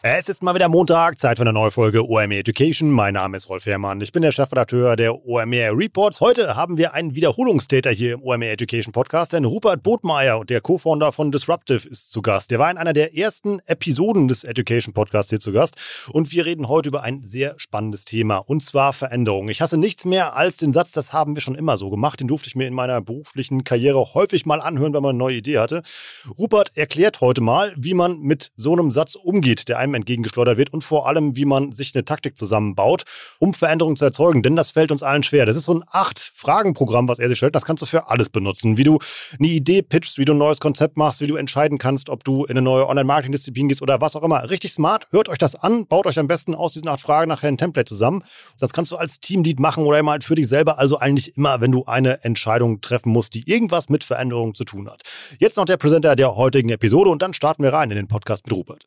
Es ist mal wieder Montag, Zeit für eine neue Folge OMR Education. Mein Name ist Rolf Herrmann. Ich bin der Chefredakteur der OMR Reports. Heute haben wir einen Wiederholungstäter hier im OMR Education Podcast, denn Rupert Botmeier, der Co-Founder von Disruptive, ist zu Gast. Der war in einer der ersten Episoden des Education Podcasts hier zu Gast. Und wir reden heute über ein sehr spannendes Thema, und zwar Veränderung. Ich hasse nichts mehr als den Satz, das haben wir schon immer so gemacht. Den durfte ich mir in meiner beruflichen Karriere häufig mal anhören, wenn man eine neue Idee hatte. Rupert erklärt heute mal, wie man mit so einem Satz umgeht, der einem entgegengeschleudert wird und vor allem, wie man sich eine Taktik zusammenbaut, um Veränderungen zu erzeugen. Denn das fällt uns allen schwer. Das ist so ein Acht-Fragen-Programm, was er sich stellt. Das kannst du für alles benutzen. Wie du eine Idee pitchst, wie du ein neues Konzept machst, wie du entscheiden kannst, ob du in eine neue Online-Marketing-Disziplin gehst oder was auch immer. Richtig smart. Hört euch das an, baut euch am besten aus diesen acht Fragen nachher ein Template zusammen. Das kannst du als Teamlead machen oder immer halt für dich selber. Also eigentlich immer, wenn du eine Entscheidung treffen musst, die irgendwas mit Veränderungen zu tun hat. Jetzt noch der Präsenter der heutigen Episode und dann starten wir rein in den Podcast mit Rupert.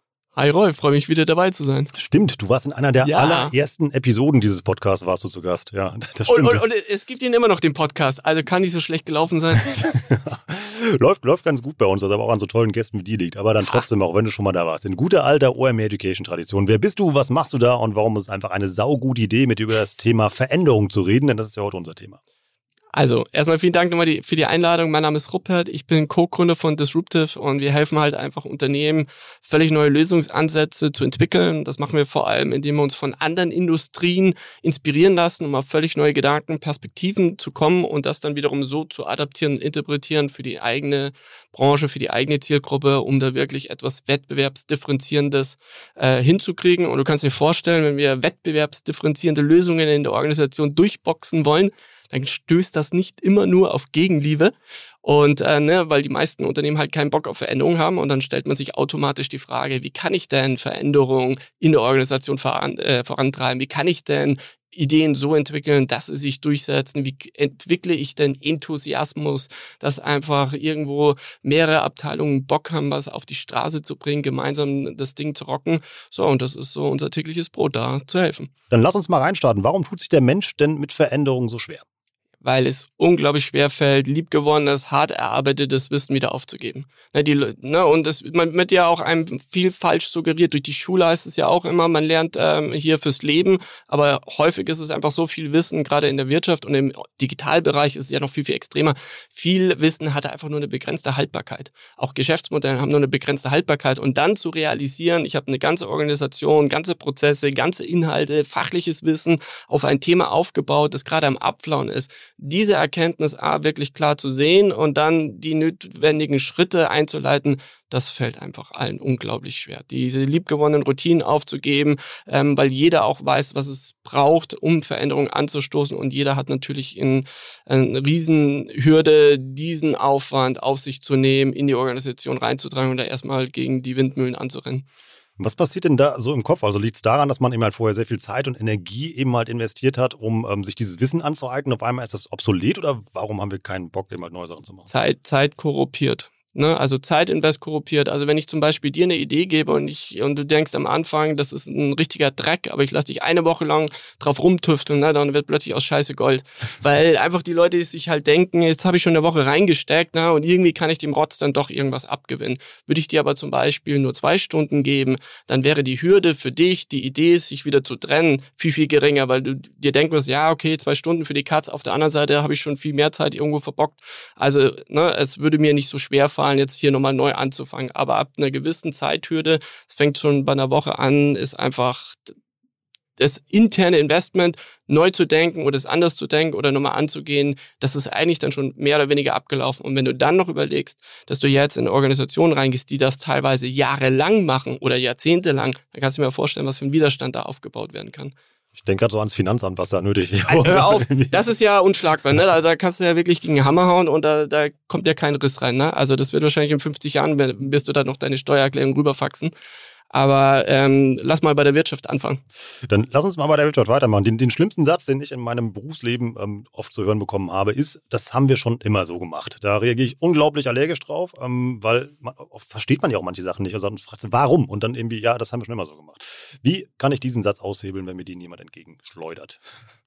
Hi Rolf, freue mich wieder dabei zu sein. Stimmt, du warst in einer der ja. allerersten Episoden dieses Podcasts, warst du zu Gast. Ja, das stimmt. Und, und, und, es gibt ihn immer noch, den Podcast, also kann nicht so schlecht gelaufen sein. läuft, läuft ganz gut bei uns, was aber auch an so tollen Gästen wie dir liegt. Aber dann trotzdem, auch wenn du schon mal da warst. In guter alter OMR Education Tradition. Wer bist du, was machst du da und warum ist es einfach eine saugute Idee, mit dir über das Thema Veränderung zu reden? Denn das ist ja heute unser Thema. Also, erstmal vielen Dank nochmal die, für die Einladung. Mein Name ist Ruppert, ich bin Co-Gründer von Disruptive und wir helfen halt einfach Unternehmen, völlig neue Lösungsansätze zu entwickeln. Das machen wir vor allem, indem wir uns von anderen Industrien inspirieren lassen, um auf völlig neue Gedanken, Perspektiven zu kommen und das dann wiederum so zu adaptieren und interpretieren für die eigene Branche, für die eigene Zielgruppe, um da wirklich etwas Wettbewerbsdifferenzierendes äh, hinzukriegen. Und du kannst dir vorstellen, wenn wir wettbewerbsdifferenzierende Lösungen in der Organisation durchboxen wollen, dann stößt das nicht immer nur auf Gegenliebe. Und äh, ne, weil die meisten Unternehmen halt keinen Bock auf Veränderungen haben und dann stellt man sich automatisch die Frage, wie kann ich denn Veränderungen in der Organisation voran, äh, vorantreiben? Wie kann ich denn Ideen so entwickeln, dass sie sich durchsetzen? Wie entwickle ich denn Enthusiasmus, dass einfach irgendwo mehrere Abteilungen Bock haben, was auf die Straße zu bringen, gemeinsam das Ding zu rocken? So, und das ist so unser tägliches Brot, da zu helfen. Dann lass uns mal reinstarten. Warum tut sich der Mensch denn mit Veränderungen so schwer? Weil es unglaublich schwer fällt, liebgewonnenes, hart erarbeitetes Wissen wieder aufzugeben. Ne, die, ne, und es, man wird ja auch einem viel falsch suggeriert. Durch die Schule heißt es ja auch immer, man lernt ähm, hier fürs Leben, aber häufig ist es einfach so viel Wissen, gerade in der Wirtschaft und im Digitalbereich ist es ja noch viel, viel extremer. Viel Wissen hat einfach nur eine begrenzte Haltbarkeit. Auch Geschäftsmodelle haben nur eine begrenzte Haltbarkeit. Und dann zu realisieren, ich habe eine ganze Organisation, ganze Prozesse, ganze Inhalte, fachliches Wissen auf ein Thema aufgebaut, das gerade am Abflauen ist diese Erkenntnis A wirklich klar zu sehen und dann die notwendigen Schritte einzuleiten, das fällt einfach allen unglaublich schwer. Diese liebgewonnenen Routinen aufzugeben, ähm, weil jeder auch weiß, was es braucht, um Veränderungen anzustoßen und jeder hat natürlich in, eine Riesenhürde, diesen Aufwand auf sich zu nehmen, in die Organisation reinzutragen und da erstmal gegen die Windmühlen anzurennen. Was passiert denn da so im Kopf? Also liegt es daran, dass man eben halt vorher sehr viel Zeit und Energie eben halt investiert hat, um ähm, sich dieses Wissen anzueignen? Auf einmal ist das obsolet oder warum haben wir keinen Bock, eben halt neue Sachen zu machen? Zeit, Zeit korruptiert. Ne? Also Zeitinvest korruptiert. Also wenn ich zum Beispiel dir eine Idee gebe und, ich, und du denkst am Anfang, das ist ein richtiger Dreck, aber ich lasse dich eine Woche lang drauf rumtüfteln, ne? dann wird plötzlich aus Scheiße Gold. Weil einfach die Leute sich halt denken, jetzt habe ich schon eine Woche reingesteckt ne? und irgendwie kann ich dem Rotz dann doch irgendwas abgewinnen. Würde ich dir aber zum Beispiel nur zwei Stunden geben, dann wäre die Hürde für dich, die Idee, sich wieder zu trennen, viel, viel geringer, weil du dir denken wirst, ja, okay, zwei Stunden für die Katz, auf der anderen Seite habe ich schon viel mehr Zeit irgendwo verbockt. Also ne, es würde mir nicht so schwer fallen, fallen, jetzt hier nochmal neu anzufangen. Aber ab einer gewissen Zeithürde, es fängt schon bei einer Woche an, ist einfach das interne Investment neu zu denken oder es anders zu denken oder nochmal anzugehen, das ist eigentlich dann schon mehr oder weniger abgelaufen. Und wenn du dann noch überlegst, dass du jetzt in eine Organisation reingehst, die das teilweise jahrelang machen oder jahrzehntelang, dann kannst du mir vorstellen, was für ein Widerstand da aufgebaut werden kann. Ich denke gerade so ans Finanzamt, was da nötig wäre. Hör auf, das ist ja unschlagbar, ne? Da, da kannst du ja wirklich gegen den Hammer hauen und da, da kommt ja kein Riss rein, ne? Also das wird wahrscheinlich in 50 Jahren, wirst du da noch deine Steuererklärung rüberfaxen. Aber ähm, lass mal bei der Wirtschaft anfangen. Dann lass uns mal bei der Wirtschaft weitermachen. Den, den schlimmsten Satz, den ich in meinem Berufsleben ähm, oft zu hören bekommen habe, ist, das haben wir schon immer so gemacht. Da reagiere ich unglaublich allergisch drauf, ähm, weil man, oft versteht man ja auch manche Sachen nicht. Also man fragt, warum? Und dann irgendwie, ja, das haben wir schon immer so gemacht. Wie kann ich diesen Satz aushebeln, wenn mir den jemand entgegenschleudert?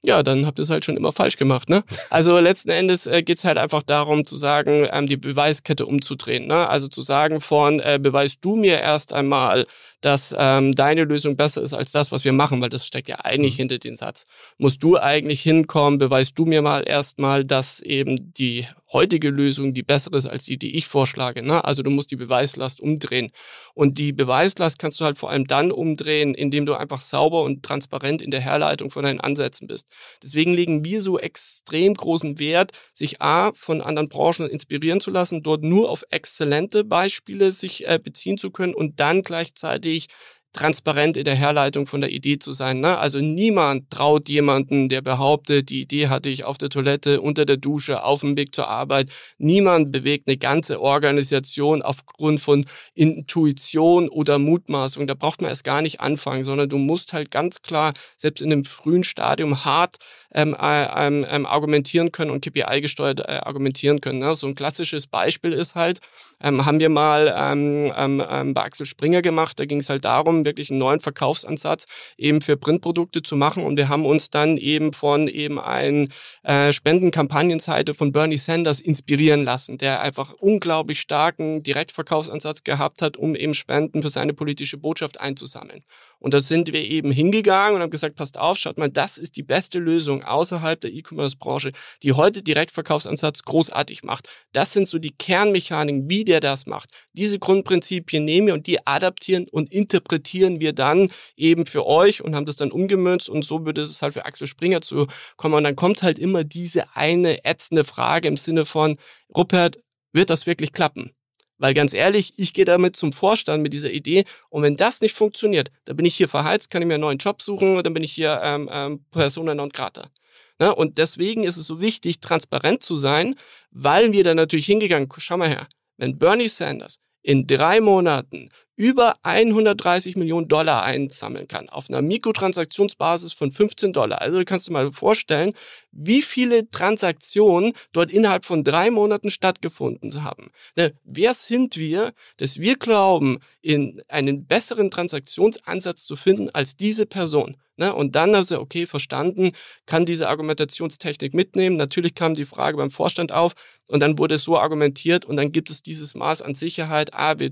Ja, dann habt ihr es halt schon immer falsch gemacht. Ne? Also letzten Endes äh, geht es halt einfach darum zu sagen, ähm, die Beweiskette umzudrehen. Ne? Also zu sagen von, äh, beweist du mir erst einmal, dass ähm, deine Lösung besser ist als das, was wir machen, weil das steckt ja eigentlich mhm. hinter den Satz. Musst du eigentlich hinkommen, beweist du mir mal erstmal, dass eben die heutige Lösung die bessere ist als die, die ich vorschlage. Ne? Also du musst die Beweislast umdrehen. Und die Beweislast kannst du halt vor allem dann umdrehen, indem du einfach sauber und transparent in der Herleitung von deinen Ansätzen bist. Deswegen legen wir so extrem großen Wert, sich A, von anderen Branchen inspirieren zu lassen, dort nur auf exzellente Beispiele sich äh, beziehen zu können und dann gleichzeitig transparent in der Herleitung von der Idee zu sein. Ne? Also niemand traut jemanden, der behauptet, die Idee hatte ich auf der Toilette, unter der Dusche, auf dem Weg zur Arbeit. Niemand bewegt eine ganze Organisation aufgrund von Intuition oder Mutmaßung. Da braucht man erst gar nicht anfangen, sondern du musst halt ganz klar, selbst in einem frühen Stadium, hart ähm, äh, ähm, ähm, argumentieren können und KPI-gesteuert äh, argumentieren können. Ne? So ein klassisches Beispiel ist halt, ähm, haben wir mal ähm, ähm, ähm bei Axel Springer gemacht, da ging es halt darum, wirklich einen neuen Verkaufsansatz eben für Printprodukte zu machen und wir haben uns dann eben von eben ein äh, Spendenkampagnenseite von Bernie Sanders inspirieren lassen, der einfach unglaublich starken Direktverkaufsansatz gehabt hat, um eben Spenden für seine politische Botschaft einzusammeln. Und da sind wir eben hingegangen und haben gesagt, passt auf, schaut mal, das ist die beste Lösung außerhalb der E-Commerce-Branche, die heute Direktverkaufsansatz großartig macht. Das sind so die Kernmechaniken, wie der das macht. Diese Grundprinzipien nehmen wir und die adaptieren und interpretieren wir dann eben für euch und haben das dann umgemünzt und so würde es halt für Axel Springer zu kommen. Und dann kommt halt immer diese eine ätzende Frage im Sinne von, Rupert, wird das wirklich klappen? Weil ganz ehrlich, ich gehe damit zum Vorstand mit dieser Idee und wenn das nicht funktioniert, dann bin ich hier verheizt, kann ich mir einen neuen Job suchen, dann bin ich hier ähm, ähm, Persona non grata. Ne? Und deswegen ist es so wichtig, transparent zu sein, weil wir dann natürlich hingegangen, schau mal her, wenn Bernie Sanders in drei Monaten über 130 Millionen Dollar einsammeln kann auf einer Mikrotransaktionsbasis von 15 Dollar. Also du kannst dir mal vorstellen, wie viele Transaktionen dort innerhalb von drei Monaten stattgefunden haben. Ne, wer sind wir, dass wir glauben, in einen besseren Transaktionsansatz zu finden als diese Person? Ne, und dann also, okay, verstanden, kann diese Argumentationstechnik mitnehmen. Natürlich kam die Frage beim Vorstand auf und dann wurde es so argumentiert und dann gibt es dieses Maß an Sicherheit. Ah, wir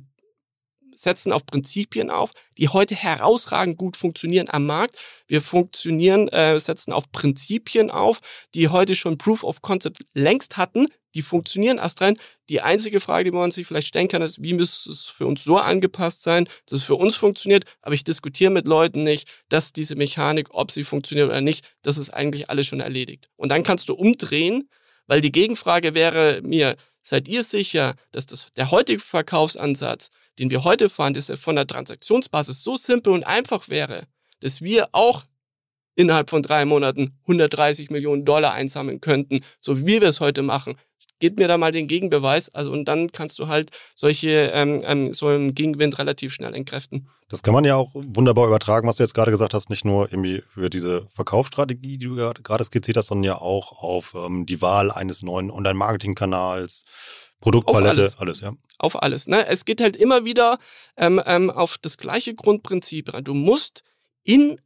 setzen auf Prinzipien auf, die heute herausragend gut funktionieren am Markt. Wir funktionieren, äh, setzen auf Prinzipien auf, die heute schon Proof of Concept längst hatten. Die funktionieren erst rein. Die einzige Frage, die man sich vielleicht stellen kann, ist, wie müsste es für uns so angepasst sein, dass es für uns funktioniert? Aber ich diskutiere mit Leuten nicht, dass diese Mechanik, ob sie funktioniert oder nicht, das ist eigentlich alles schon erledigt. Und dann kannst du umdrehen, weil die Gegenfrage wäre mir, seid ihr sicher, dass das, der heutige Verkaufsansatz den wir heute fahren, dass er von der Transaktionsbasis so simpel und einfach wäre, dass wir auch innerhalb von drei Monaten 130 Millionen Dollar einsammeln könnten, so wie wir es heute machen, Gib mir da mal den Gegenbeweis. Also und dann kannst du halt solche ähm, ähm, so einen Gegenwind relativ schnell entkräften. Das kann man ja auch wunderbar übertragen, was du jetzt gerade gesagt hast, nicht nur irgendwie für diese Verkaufsstrategie, die du gerade skizziert hast, sondern ja auch auf ähm, die Wahl eines neuen Online-Marketing-Kanals, Produktpalette, alles. alles. ja. Auf alles. Ne? Es geht halt immer wieder ähm, ähm, auf das gleiche Grundprinzip. Du musst in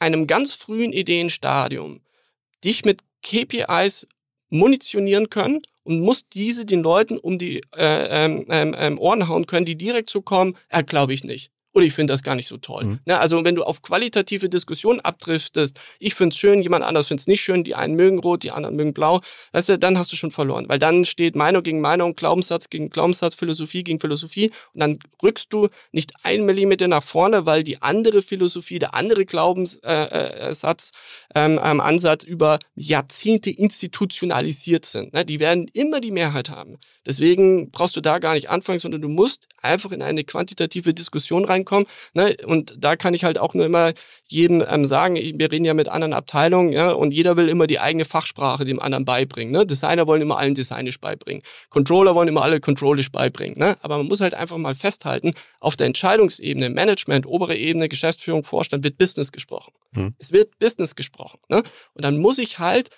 einem ganz frühen Ideenstadium dich mit KPIs munitionieren können und muss diese den Leuten um die äh, ähm, ähm, ähm, Ohren hauen können, die direkt zu kommen, äh, glaube ich nicht oder ich finde das gar nicht so toll. Mhm. Ne, also wenn du auf qualitative Diskussionen abdriftest, ich finde es schön, jemand anders findet es nicht schön, die einen mögen rot, die anderen mögen blau, weißt du, dann hast du schon verloren, weil dann steht Meinung gegen Meinung, Glaubenssatz gegen Glaubenssatz, Philosophie gegen Philosophie und dann rückst du nicht ein Millimeter nach vorne, weil die andere Philosophie, der andere Glaubenssatz, äh, äh, ähm, ähm, Ansatz über Jahrzehnte institutionalisiert sind. Ne? Die werden immer die Mehrheit haben. Deswegen brauchst du da gar nicht anfangen, sondern du musst einfach in eine quantitative Diskussion reinkommen. Ne? Und da kann ich halt auch nur immer jedem ähm, sagen, ich, wir reden ja mit anderen Abteilungen, ja, und jeder will immer die eigene Fachsprache dem anderen beibringen. Ne? Designer wollen immer allen Designisch beibringen. Controller wollen immer alle Controllisch beibringen. Ne? Aber man muss halt einfach mal festhalten, auf der Entscheidungsebene, Management, obere Ebene, Geschäftsführung, Vorstand wird Business gesprochen. Hm. Es wird Business gesprochen. Ne? Und dann muss ich halt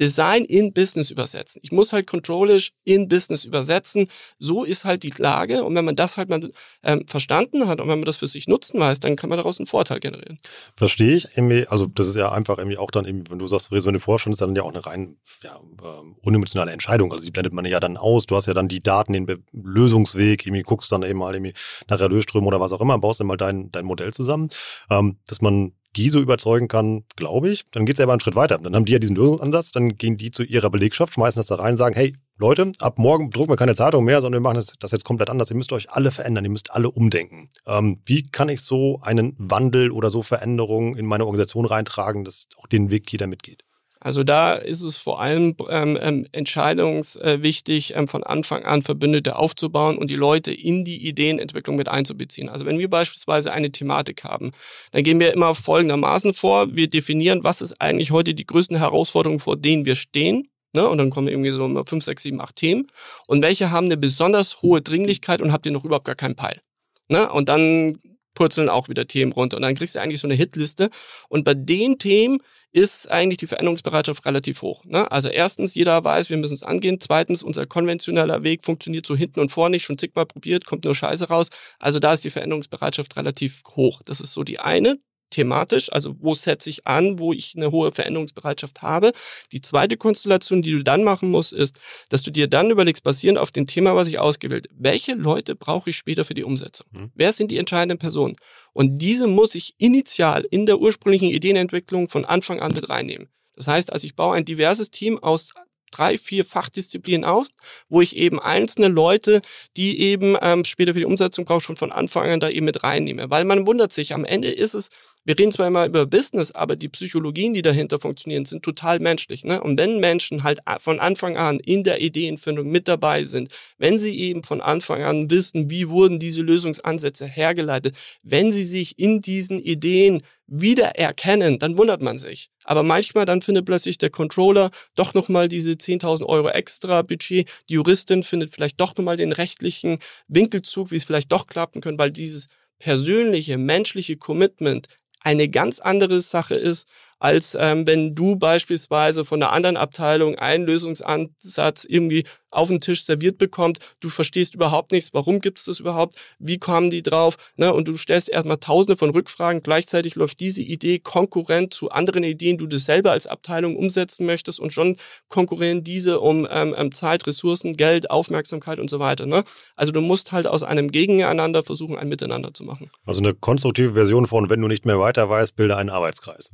Design in Business übersetzen. Ich muss halt Controllish in Business übersetzen. So ist halt die Lage. Und wenn man das halt mal ähm, verstanden hat und wenn man das für sich nutzen weiß, dann kann man daraus einen Vorteil generieren. Verstehe ich. Also das ist ja einfach irgendwie auch dann, wenn du sagst, du dem Vorstand, ist dann ja auch eine rein ja, ähm, unemotionale Entscheidung. Also die blendet man ja dann aus. Du hast ja dann die Daten, den Be Lösungsweg, irgendwie guckst dann eben mal irgendwie nach Erlösströmen oder was auch immer, baust dann mal dein, dein Modell zusammen. Ähm, dass man die so überzeugen kann, glaube ich, dann geht es ja aber einen Schritt weiter. Dann haben die ja diesen Lösungsansatz, dann gehen die zu ihrer Belegschaft, schmeißen das da rein, sagen, hey, Leute, ab morgen drucken wir keine Zeitung mehr, sondern wir machen das, das jetzt komplett anders. Ihr müsst euch alle verändern, ihr müsst alle umdenken. Ähm, wie kann ich so einen Wandel oder so Veränderungen in meine Organisation reintragen, dass auch den Weg jeder mitgeht? Also da ist es vor allem ähm, ähm, entscheidungswichtig, ähm, von Anfang an Verbündete aufzubauen und die Leute in die Ideenentwicklung mit einzubeziehen. Also wenn wir beispielsweise eine Thematik haben, dann gehen wir immer folgendermaßen vor. Wir definieren, was ist eigentlich heute die größten Herausforderungen, vor denen wir stehen. Ne? Und dann kommen irgendwie so fünf, sechs, sieben, acht Themen. Und welche haben eine besonders hohe Dringlichkeit und habt ihr noch überhaupt gar keinen Peil. Ne? Und dann purzeln auch wieder Themen runter. Und dann kriegst du eigentlich so eine Hitliste. Und bei den Themen ist eigentlich die Veränderungsbereitschaft relativ hoch. Ne? Also erstens, jeder weiß, wir müssen es angehen. Zweitens, unser konventioneller Weg funktioniert so hinten und vorne nicht, schon zigmal probiert, kommt nur Scheiße raus. Also da ist die Veränderungsbereitschaft relativ hoch. Das ist so die eine thematisch, also wo setze ich an, wo ich eine hohe Veränderungsbereitschaft habe. Die zweite Konstellation, die du dann machen musst, ist, dass du dir dann überlegst, basierend auf dem Thema, was ich ausgewählt, welche Leute brauche ich später für die Umsetzung? Mhm. Wer sind die entscheidenden Personen? Und diese muss ich initial in der ursprünglichen Ideenentwicklung von Anfang an mit reinnehmen. Das heißt, also ich baue ein diverses Team aus drei, vier Fachdisziplinen auf, wo ich eben einzelne Leute, die eben ähm, später für die Umsetzung brauche, schon von Anfang an da eben mit reinnehme. Weil man wundert sich, am Ende ist es wir reden zwar immer über Business, aber die Psychologien, die dahinter funktionieren, sind total menschlich. Ne? Und wenn Menschen halt von Anfang an in der Ideenfindung mit dabei sind, wenn sie eben von Anfang an wissen, wie wurden diese Lösungsansätze hergeleitet, wenn sie sich in diesen Ideen wiedererkennen, dann wundert man sich. Aber manchmal dann findet plötzlich der Controller doch nochmal diese 10.000 Euro extra Budget. Die Juristin findet vielleicht doch nochmal den rechtlichen Winkelzug, wie es vielleicht doch klappen können, weil dieses persönliche, menschliche Commitment eine ganz andere Sache ist, als ähm, wenn du beispielsweise von einer anderen Abteilung einen Lösungsansatz irgendwie auf den Tisch serviert bekommt. Du verstehst überhaupt nichts, warum gibt es das überhaupt, wie kommen die drauf, ne? Und du stellst erstmal tausende von Rückfragen. Gleichzeitig läuft diese Idee konkurrent zu anderen Ideen, die du selber als Abteilung umsetzen möchtest und schon konkurrieren diese um ähm, ähm, Zeit, Ressourcen, Geld, Aufmerksamkeit und so weiter. Ne? Also du musst halt aus einem Gegeneinander versuchen, ein Miteinander zu machen. Also eine konstruktive Version von, wenn du nicht mehr weiter weißt, bilde einen Arbeitskreis.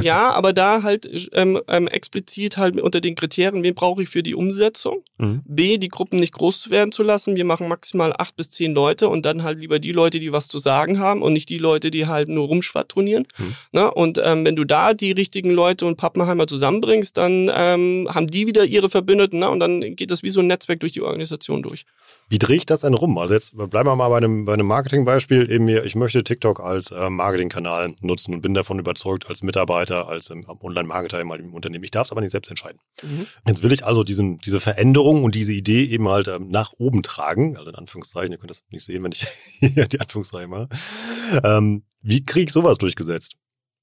Ja, aber da halt ähm, ähm, explizit halt unter den Kriterien, wen brauche ich für die Umsetzung? Mhm. B, die Gruppen nicht groß werden zu lassen. Wir machen maximal acht bis zehn Leute und dann halt lieber die Leute, die was zu sagen haben und nicht die Leute, die halt nur rumschwadronieren. Mhm. Ne? Und ähm, wenn du da die richtigen Leute und Pappenheimer zusammenbringst, dann ähm, haben die wieder ihre Verbündeten ne? und dann geht das wie so ein Netzwerk durch die Organisation durch. Wie drehe ich das denn rum? Also jetzt bleiben wir mal bei einem, bei einem Marketingbeispiel. Eben mir, ich möchte TikTok als äh, Marketingkanal nutzen und bin davon überzeugt als Mitarbeiter, Marketer, als ähm, Online-Marketer in meinem Unternehmen. Ich darf es aber nicht selbst entscheiden. Mhm. Jetzt will ich also diesen, diese Veränderung und diese Idee eben halt ähm, nach oben tragen. Also in Anführungszeichen, ihr könnt das nicht sehen, wenn ich hier die Anführungszeichen mache. Ähm, wie kriege ich sowas durchgesetzt?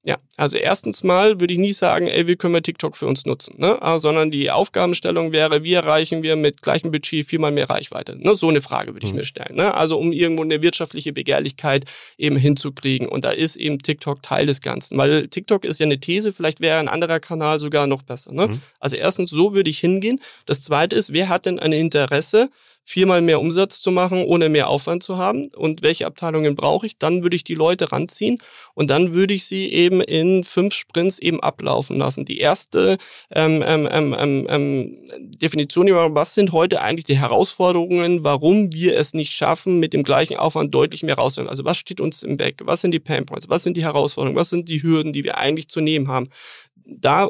Ja, also erstens mal würde ich nie sagen, ey, wie können wir TikTok für uns nutzen, ne? Ah, sondern die Aufgabenstellung wäre, wie erreichen wir mit gleichem Budget viermal mehr Reichweite? Ne? So eine Frage würde ich mhm. mir stellen. Ne? Also um irgendwo eine wirtschaftliche Begehrlichkeit eben hinzukriegen. Und da ist eben TikTok Teil des Ganzen, weil TikTok ist ja eine These, vielleicht wäre ein anderer Kanal sogar noch besser. Ne? Mhm. Also erstens, so würde ich hingehen. Das zweite ist, wer hat denn ein Interesse, viermal mehr Umsatz zu machen, ohne mehr Aufwand zu haben. Und welche Abteilungen brauche ich? Dann würde ich die Leute ranziehen und dann würde ich sie eben in fünf Sprints eben ablaufen lassen. Die erste ähm, ähm, ähm, ähm, ähm Definition über was sind heute eigentlich die Herausforderungen, warum wir es nicht schaffen, mit dem gleichen Aufwand deutlich mehr rauszuholen. Also was steht uns im Weg? Was sind die Painpoints? Was sind die Herausforderungen? Was sind die Hürden, die wir eigentlich zu nehmen haben? Da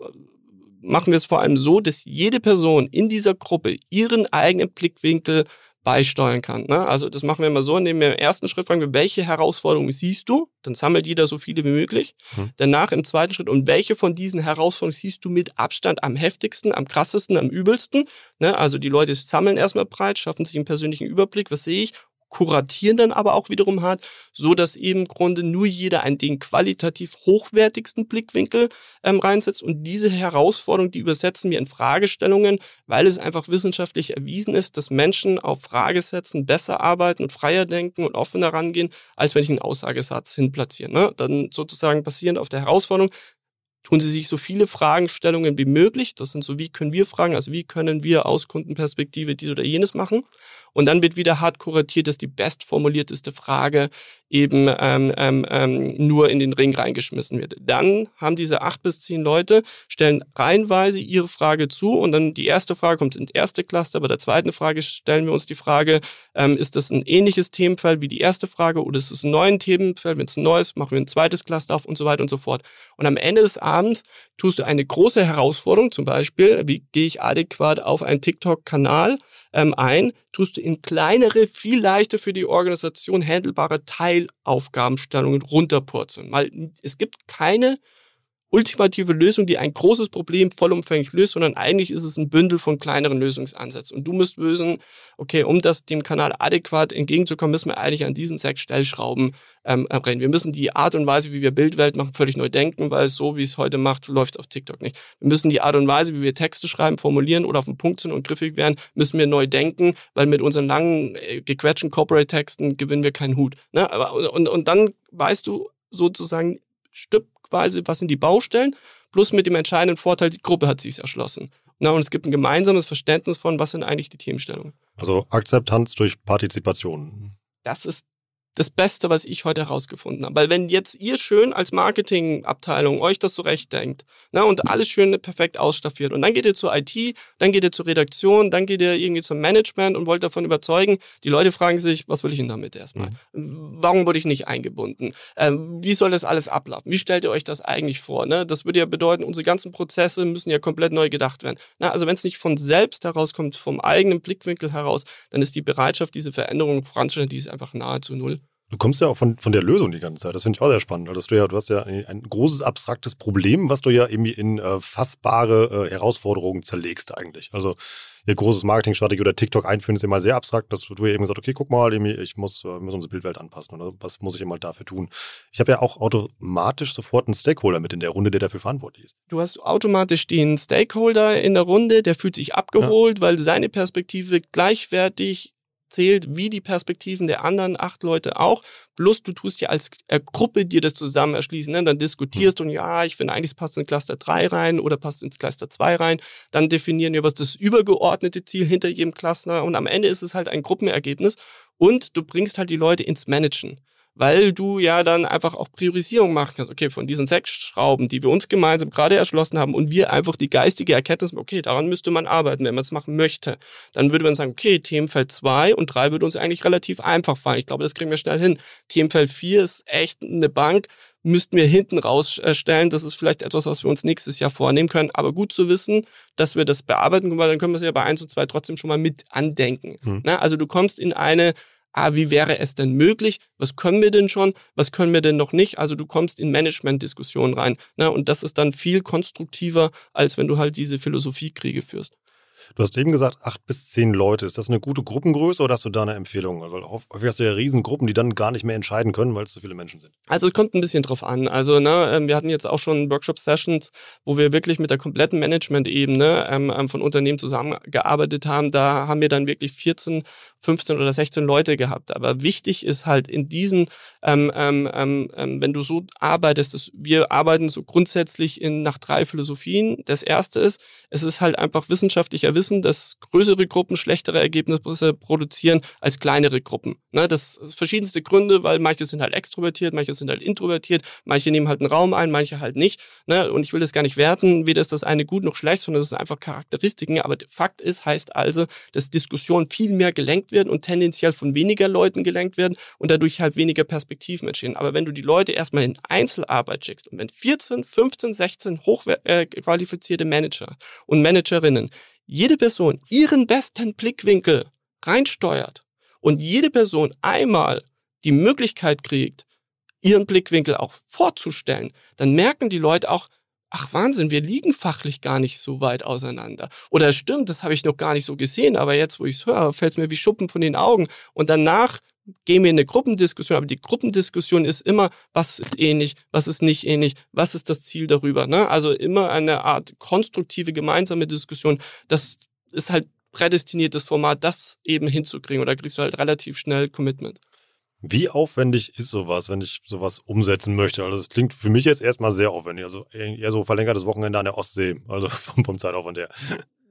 machen wir es vor allem so, dass jede Person in dieser Gruppe ihren eigenen Blickwinkel beisteuern kann. Ne? Also das machen wir immer so, indem wir im ersten Schritt fragen, welche Herausforderungen siehst du? Dann sammelt jeder so viele wie möglich. Mhm. Danach im zweiten Schritt, und welche von diesen Herausforderungen siehst du mit Abstand am heftigsten, am krassesten, am übelsten? Ne? Also die Leute sammeln erstmal breit, schaffen sich einen persönlichen Überblick, was sehe ich? Kuratieren dann aber auch wiederum hart, so dass eben im Grunde nur jeder einen den qualitativ hochwertigsten Blickwinkel ähm, reinsetzt und diese Herausforderung, die übersetzen wir in Fragestellungen, weil es einfach wissenschaftlich erwiesen ist, dass Menschen auf Fragesätzen besser arbeiten und freier denken und offener rangehen, als wenn ich einen Aussagesatz hinplatziere. Ne? Dann sozusagen basierend auf der Herausforderung tun sie sich so viele Fragestellungen wie möglich. Das sind so, wie können wir fragen, also wie können wir aus Kundenperspektive dies oder jenes machen. Und dann wird wieder hart kuratiert, dass die bestformulierteste Frage eben ähm, ähm, ähm, nur in den Ring reingeschmissen wird. Dann haben diese acht bis zehn Leute, stellen reihenweise ihre Frage zu und dann die erste Frage kommt ins erste Cluster. Bei der zweiten Frage stellen wir uns die Frage, ähm, ist das ein ähnliches Themenfeld wie die erste Frage oder ist es ein neues Themenfeld? Wenn es ein neues, machen wir ein zweites Cluster auf und so weiter und so fort. Und am Ende des Abends tust du eine große Herausforderung, zum Beispiel, wie gehe ich adäquat auf einen TikTok-Kanal ähm, ein, tust du in kleinere, viel leichter für die Organisation handelbare Teilaufgabenstellungen runterpurzeln. Weil es gibt keine ultimative Lösung, die ein großes Problem vollumfänglich löst, sondern eigentlich ist es ein Bündel von kleineren Lösungsansätzen. Und du musst wissen, okay, um das dem Kanal adäquat entgegenzukommen, müssen wir eigentlich an diesen sechs Stellschrauben ähm, rennen. Wir müssen die Art und Weise, wie wir Bildwelt machen, völlig neu denken, weil so, wie es heute macht, läuft es auf TikTok nicht. Wir müssen die Art und Weise, wie wir Texte schreiben, formulieren oder auf den Punkt sind und griffig werden, müssen wir neu denken, weil mit unseren langen, äh, gequetschten Corporate-Texten gewinnen wir keinen Hut. Ne? Und, und dann weißt du sozusagen Stück Sichtweise, was sind die Baustellen, plus mit dem entscheidenden Vorteil, die Gruppe hat sich erschlossen. Na, und es gibt ein gemeinsames Verständnis von, was sind eigentlich die Themenstellungen. Also Akzeptanz durch Partizipation. Das ist das Beste, was ich heute herausgefunden habe. Weil wenn jetzt ihr schön als Marketingabteilung euch das zurechtdenkt ne, und alles schön perfekt ausstaffiert und dann geht ihr zur IT, dann geht ihr zur Redaktion, dann geht ihr irgendwie zum Management und wollt davon überzeugen, die Leute fragen sich, was will ich denn damit erstmal? Mhm. Warum wurde ich nicht eingebunden? Ähm, wie soll das alles ablaufen? Wie stellt ihr euch das eigentlich vor? Ne? Das würde ja bedeuten, unsere ganzen Prozesse müssen ja komplett neu gedacht werden. Na, also wenn es nicht von selbst herauskommt, vom eigenen Blickwinkel heraus, dann ist die Bereitschaft, diese Veränderung voranzustellen, die ist einfach nahezu null. Du kommst ja auch von, von der Lösung die ganze Zeit. Das finde ich auch sehr spannend. Also du, ja, du hast ja ein, ein, großes abstraktes Problem, was du ja irgendwie in äh, fassbare äh, Herausforderungen zerlegst eigentlich. Also ihr großes Marketingstrategie oder TikTok einführen ist immer sehr abstrakt, dass du, du eben gesagt okay, guck mal, ich muss, äh, muss unsere Bildwelt anpassen oder was muss ich immer dafür tun. Ich habe ja auch automatisch sofort einen Stakeholder mit in der Runde, der dafür verantwortlich ist. Du hast automatisch den Stakeholder in der Runde, der fühlt sich abgeholt, ja. weil seine Perspektive gleichwertig zählt, wie die Perspektiven der anderen acht Leute auch. Plus du tust ja als äh, Gruppe dir das zusammen erschließen. Ne? Dann diskutierst du, und ja, ich finde eigentlich, es passt in Cluster 3 rein oder passt ins Cluster 2 rein. Dann definieren wir, was das übergeordnete Ziel hinter jedem Cluster. Und am Ende ist es halt ein Gruppenergebnis. Und du bringst halt die Leute ins Managen weil du ja dann einfach auch Priorisierung machen kannst. Okay, von diesen sechs Schrauben, die wir uns gemeinsam gerade erschlossen haben und wir einfach die geistige Erkenntnis, okay, daran müsste man arbeiten, wenn man es machen möchte. Dann würde man sagen, okay, Themenfeld zwei und drei würde uns eigentlich relativ einfach fallen. Ich glaube, das kriegen wir schnell hin. Themenfeld vier ist echt eine Bank, müssten wir hinten rausstellen. Das ist vielleicht etwas, was wir uns nächstes Jahr vornehmen können. Aber gut zu wissen, dass wir das bearbeiten, weil dann können wir es ja bei eins und zwei trotzdem schon mal mit andenken. Mhm. Na, also du kommst in eine ah, wie wäre es denn möglich? Was können wir denn schon? Was können wir denn noch nicht? Also du kommst in Management-Diskussionen rein. Ne? Und das ist dann viel konstruktiver, als wenn du halt diese Philosophiekriege führst. Du hast eben gesagt, acht bis zehn Leute. Ist das eine gute Gruppengröße oder hast du da eine Empfehlung? Weil häufig hast du ja Riesengruppen, die dann gar nicht mehr entscheiden können, weil es zu viele Menschen sind. Also es kommt ein bisschen drauf an. Also ne, ähm, wir hatten jetzt auch schon Workshop-Sessions, wo wir wirklich mit der kompletten Management-Ebene ähm, ähm von Unternehmen zusammengearbeitet haben. Da haben wir dann wirklich 14, 15 oder 16 Leute gehabt. Aber wichtig ist halt in diesen, ähm, ähm, ähm, wenn du so arbeitest, dass wir arbeiten so grundsätzlich in, nach drei Philosophien. Das erste ist, es ist halt einfach wissenschaftlicher Wissen, dass größere Gruppen schlechtere Ergebnisse produzieren als kleinere Gruppen. Ne, das verschiedenste Gründe, weil manche sind halt extrovertiert, manche sind halt introvertiert, manche nehmen halt einen Raum ein, manche halt nicht. Ne, und ich will das gar nicht werten, weder ist das eine gut noch schlecht, sondern das sind einfach Charakteristiken. Aber Fakt ist, heißt also, dass Diskussionen viel mehr gelenkt werden und tendenziell von weniger Leuten gelenkt werden und dadurch halt weniger Perspektiven entstehen. Aber wenn du die Leute erstmal in Einzelarbeit schickst und wenn 14, 15, 16 hochqualifizierte Manager und Managerinnen jede Person ihren besten Blickwinkel reinsteuert und jede Person einmal die Möglichkeit kriegt, ihren Blickwinkel auch vorzustellen, dann merken die Leute auch, ach Wahnsinn, wir liegen fachlich gar nicht so weit auseinander. Oder stimmt, das habe ich noch gar nicht so gesehen, aber jetzt, wo ich es höre, fällt es mir wie Schuppen von den Augen. Und danach gehen wir in eine Gruppendiskussion, aber die Gruppendiskussion ist immer, was ist ähnlich, was ist nicht ähnlich, was ist das Ziel darüber. Ne? Also immer eine Art konstruktive gemeinsame Diskussion. Das ist halt prädestiniertes Format, das eben hinzukriegen. Oder kriegst du halt relativ schnell Commitment. Wie aufwendig ist sowas, wenn ich sowas umsetzen möchte? Also es klingt für mich jetzt erstmal sehr aufwendig. Also eher so verlängertes Wochenende an der Ostsee, also vom, vom Zeitaufwand her.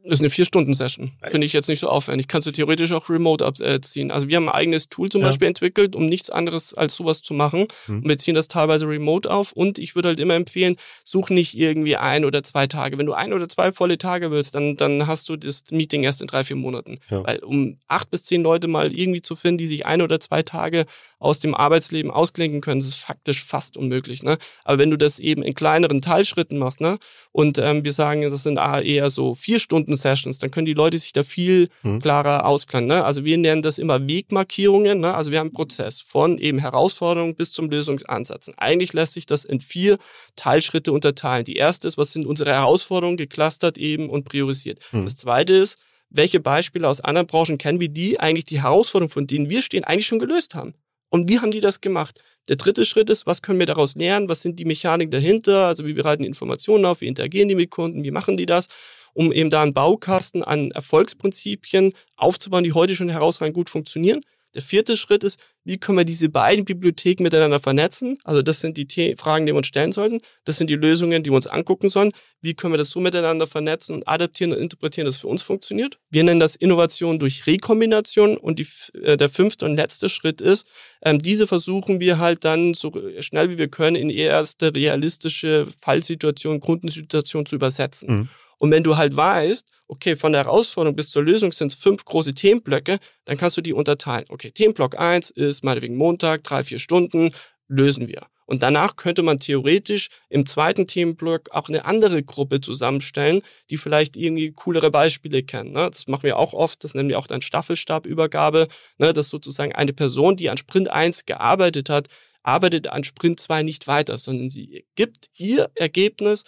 Das ist eine Vier-Stunden-Session. Finde ich jetzt nicht so aufwendig. Kannst du theoretisch auch remote abziehen. Also wir haben ein eigenes Tool zum ja. Beispiel entwickelt, um nichts anderes als sowas zu machen. Mhm. Und wir ziehen das teilweise remote auf. Und ich würde halt immer empfehlen, such nicht irgendwie ein oder zwei Tage. Wenn du ein oder zwei volle Tage willst, dann, dann hast du das Meeting erst in drei, vier Monaten. Ja. Weil um acht bis zehn Leute mal irgendwie zu finden, die sich ein oder zwei Tage aus dem Arbeitsleben ausklinken können, das ist faktisch fast unmöglich. Ne? Aber wenn du das eben in kleineren Teilschritten machst, ne? und ähm, wir sagen, das sind eher so vier Stunden Sessions, dann können die Leute sich da viel mhm. klarer ausklagen. Ne? Also wir nennen das immer Wegmarkierungen. Ne? Also wir haben einen Prozess von eben Herausforderungen bis zum Lösungsansatz. Eigentlich lässt sich das in vier Teilschritte unterteilen. Die erste ist, was sind unsere Herausforderungen, geclustert eben und priorisiert. Mhm. Das zweite ist, welche Beispiele aus anderen Branchen kennen wir, die eigentlich die Herausforderungen, von denen wir stehen, eigentlich schon gelöst haben. Und wie haben die das gemacht? Der dritte Schritt ist, was können wir daraus lernen? Was sind die Mechaniken dahinter? Also wie bereiten die Informationen auf? Wie interagieren die mit Kunden? Wie machen die das? Um eben da einen Baukasten an Erfolgsprinzipien aufzubauen, die heute schon herausragend gut funktionieren. Der vierte Schritt ist, wie können wir diese beiden Bibliotheken miteinander vernetzen? Also das sind die The Fragen, die wir uns stellen sollten. Das sind die Lösungen, die wir uns angucken sollen. Wie können wir das so miteinander vernetzen und adaptieren und interpretieren, dass es für uns funktioniert? Wir nennen das Innovation durch Rekombination. Und die, äh, der fünfte und letzte Schritt ist, ähm, diese versuchen wir halt dann so schnell wie wir können in erste realistische Fallsituation, Kundensituation zu übersetzen. Mhm. Und wenn du halt weißt, okay, von der Herausforderung bis zur Lösung sind fünf große Themenblöcke, dann kannst du die unterteilen. Okay, Themenblock 1 ist meinetwegen Montag, drei, vier Stunden, lösen wir. Und danach könnte man theoretisch im zweiten Themenblock auch eine andere Gruppe zusammenstellen, die vielleicht irgendwie coolere Beispiele kennen. Ne? Das machen wir auch oft, das nennen wir auch dann Staffelstabübergabe, ne? dass sozusagen eine Person, die an Sprint 1 gearbeitet hat, arbeitet an Sprint 2 nicht weiter, sondern sie gibt ihr Ergebnis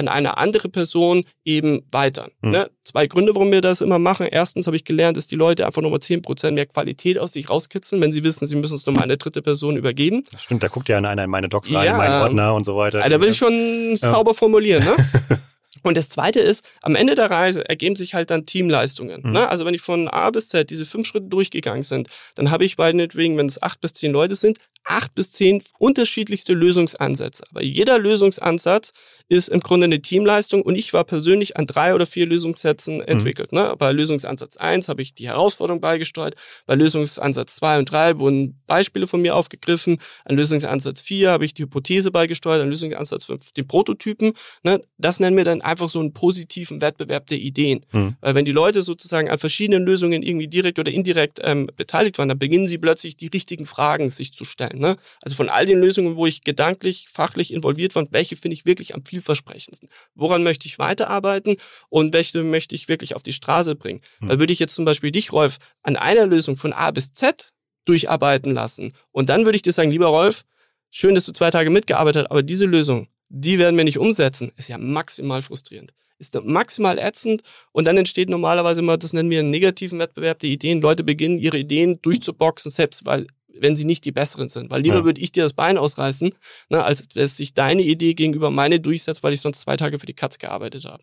an eine andere Person eben weiter. Mhm. Ne? Zwei Gründe, warum wir das immer machen. Erstens habe ich gelernt, dass die Leute einfach nochmal 10% mehr Qualität aus sich rauskitzeln, wenn sie wissen, sie müssen es nochmal eine dritte Person übergeben. Das stimmt, da guckt ja einer in meine Docs rein, ja, in meinen Ordner und so weiter. Da will ich schon ja. sauber formulieren. Ne? Und das Zweite ist, am Ende der Reise ergeben sich halt dann Teamleistungen. Mhm. Ne? Also wenn ich von A bis Z diese fünf Schritte durchgegangen sind, dann habe ich meinetwegen, wenn es acht bis zehn Leute sind, acht bis zehn unterschiedlichste Lösungsansätze. Aber jeder Lösungsansatz ist im Grunde eine Teamleistung und ich war persönlich an drei oder vier Lösungssätzen mhm. entwickelt. Mhm. Ne? Bei Lösungsansatz eins habe ich die Herausforderung beigesteuert, bei Lösungsansatz zwei und drei wurden Beispiele von mir aufgegriffen, an Lösungsansatz vier habe ich die Hypothese beigesteuert, an Lösungsansatz fünf den Prototypen. Ne? Das nennen wir dann einfach so einen positiven Wettbewerb der Ideen. Mhm. Weil wenn die Leute sozusagen an verschiedenen Lösungen irgendwie direkt oder indirekt ähm, beteiligt waren, dann beginnen sie plötzlich die richtigen Fragen sich zu stellen. Ne? Also von all den Lösungen, wo ich gedanklich, fachlich involviert war, welche finde ich wirklich am vielversprechendsten? Woran möchte ich weiterarbeiten und welche möchte ich wirklich auf die Straße bringen? Mhm. Weil würde ich jetzt zum Beispiel dich, Rolf, an einer Lösung von A bis Z durcharbeiten lassen. Und dann würde ich dir sagen, lieber Rolf, schön, dass du zwei Tage mitgearbeitet hast, aber diese Lösung, die werden wir nicht umsetzen. Ist ja maximal frustrierend. Ist maximal ätzend und dann entsteht normalerweise immer, das nennen wir einen negativen Wettbewerb der Ideen. Leute beginnen, ihre Ideen durchzuboxen, selbst weil wenn sie nicht die besseren sind. Weil lieber ja. würde ich dir das Bein ausreißen, ne, als dass sich deine Idee gegenüber meine durchsetzt, weil ich sonst zwei Tage für die Katz gearbeitet habe.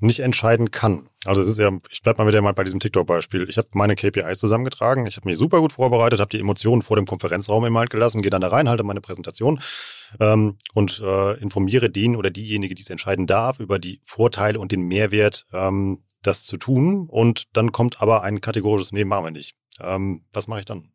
nicht entscheiden kann. Also es ist ja, ich bleibe mal wieder mal bei diesem TikTok-Beispiel. Ich habe meine KPIs zusammengetragen, ich habe mich super gut vorbereitet, habe die Emotionen vor dem Konferenzraum im Halt gelassen, gehe dann da rein, halte meine Präsentation ähm, und äh, informiere den oder diejenige, die es entscheiden darf, über die Vorteile und den Mehrwert, ähm, das zu tun. Und dann kommt aber ein kategorisches Nee, machen wir nicht. Ähm, was mache ich dann?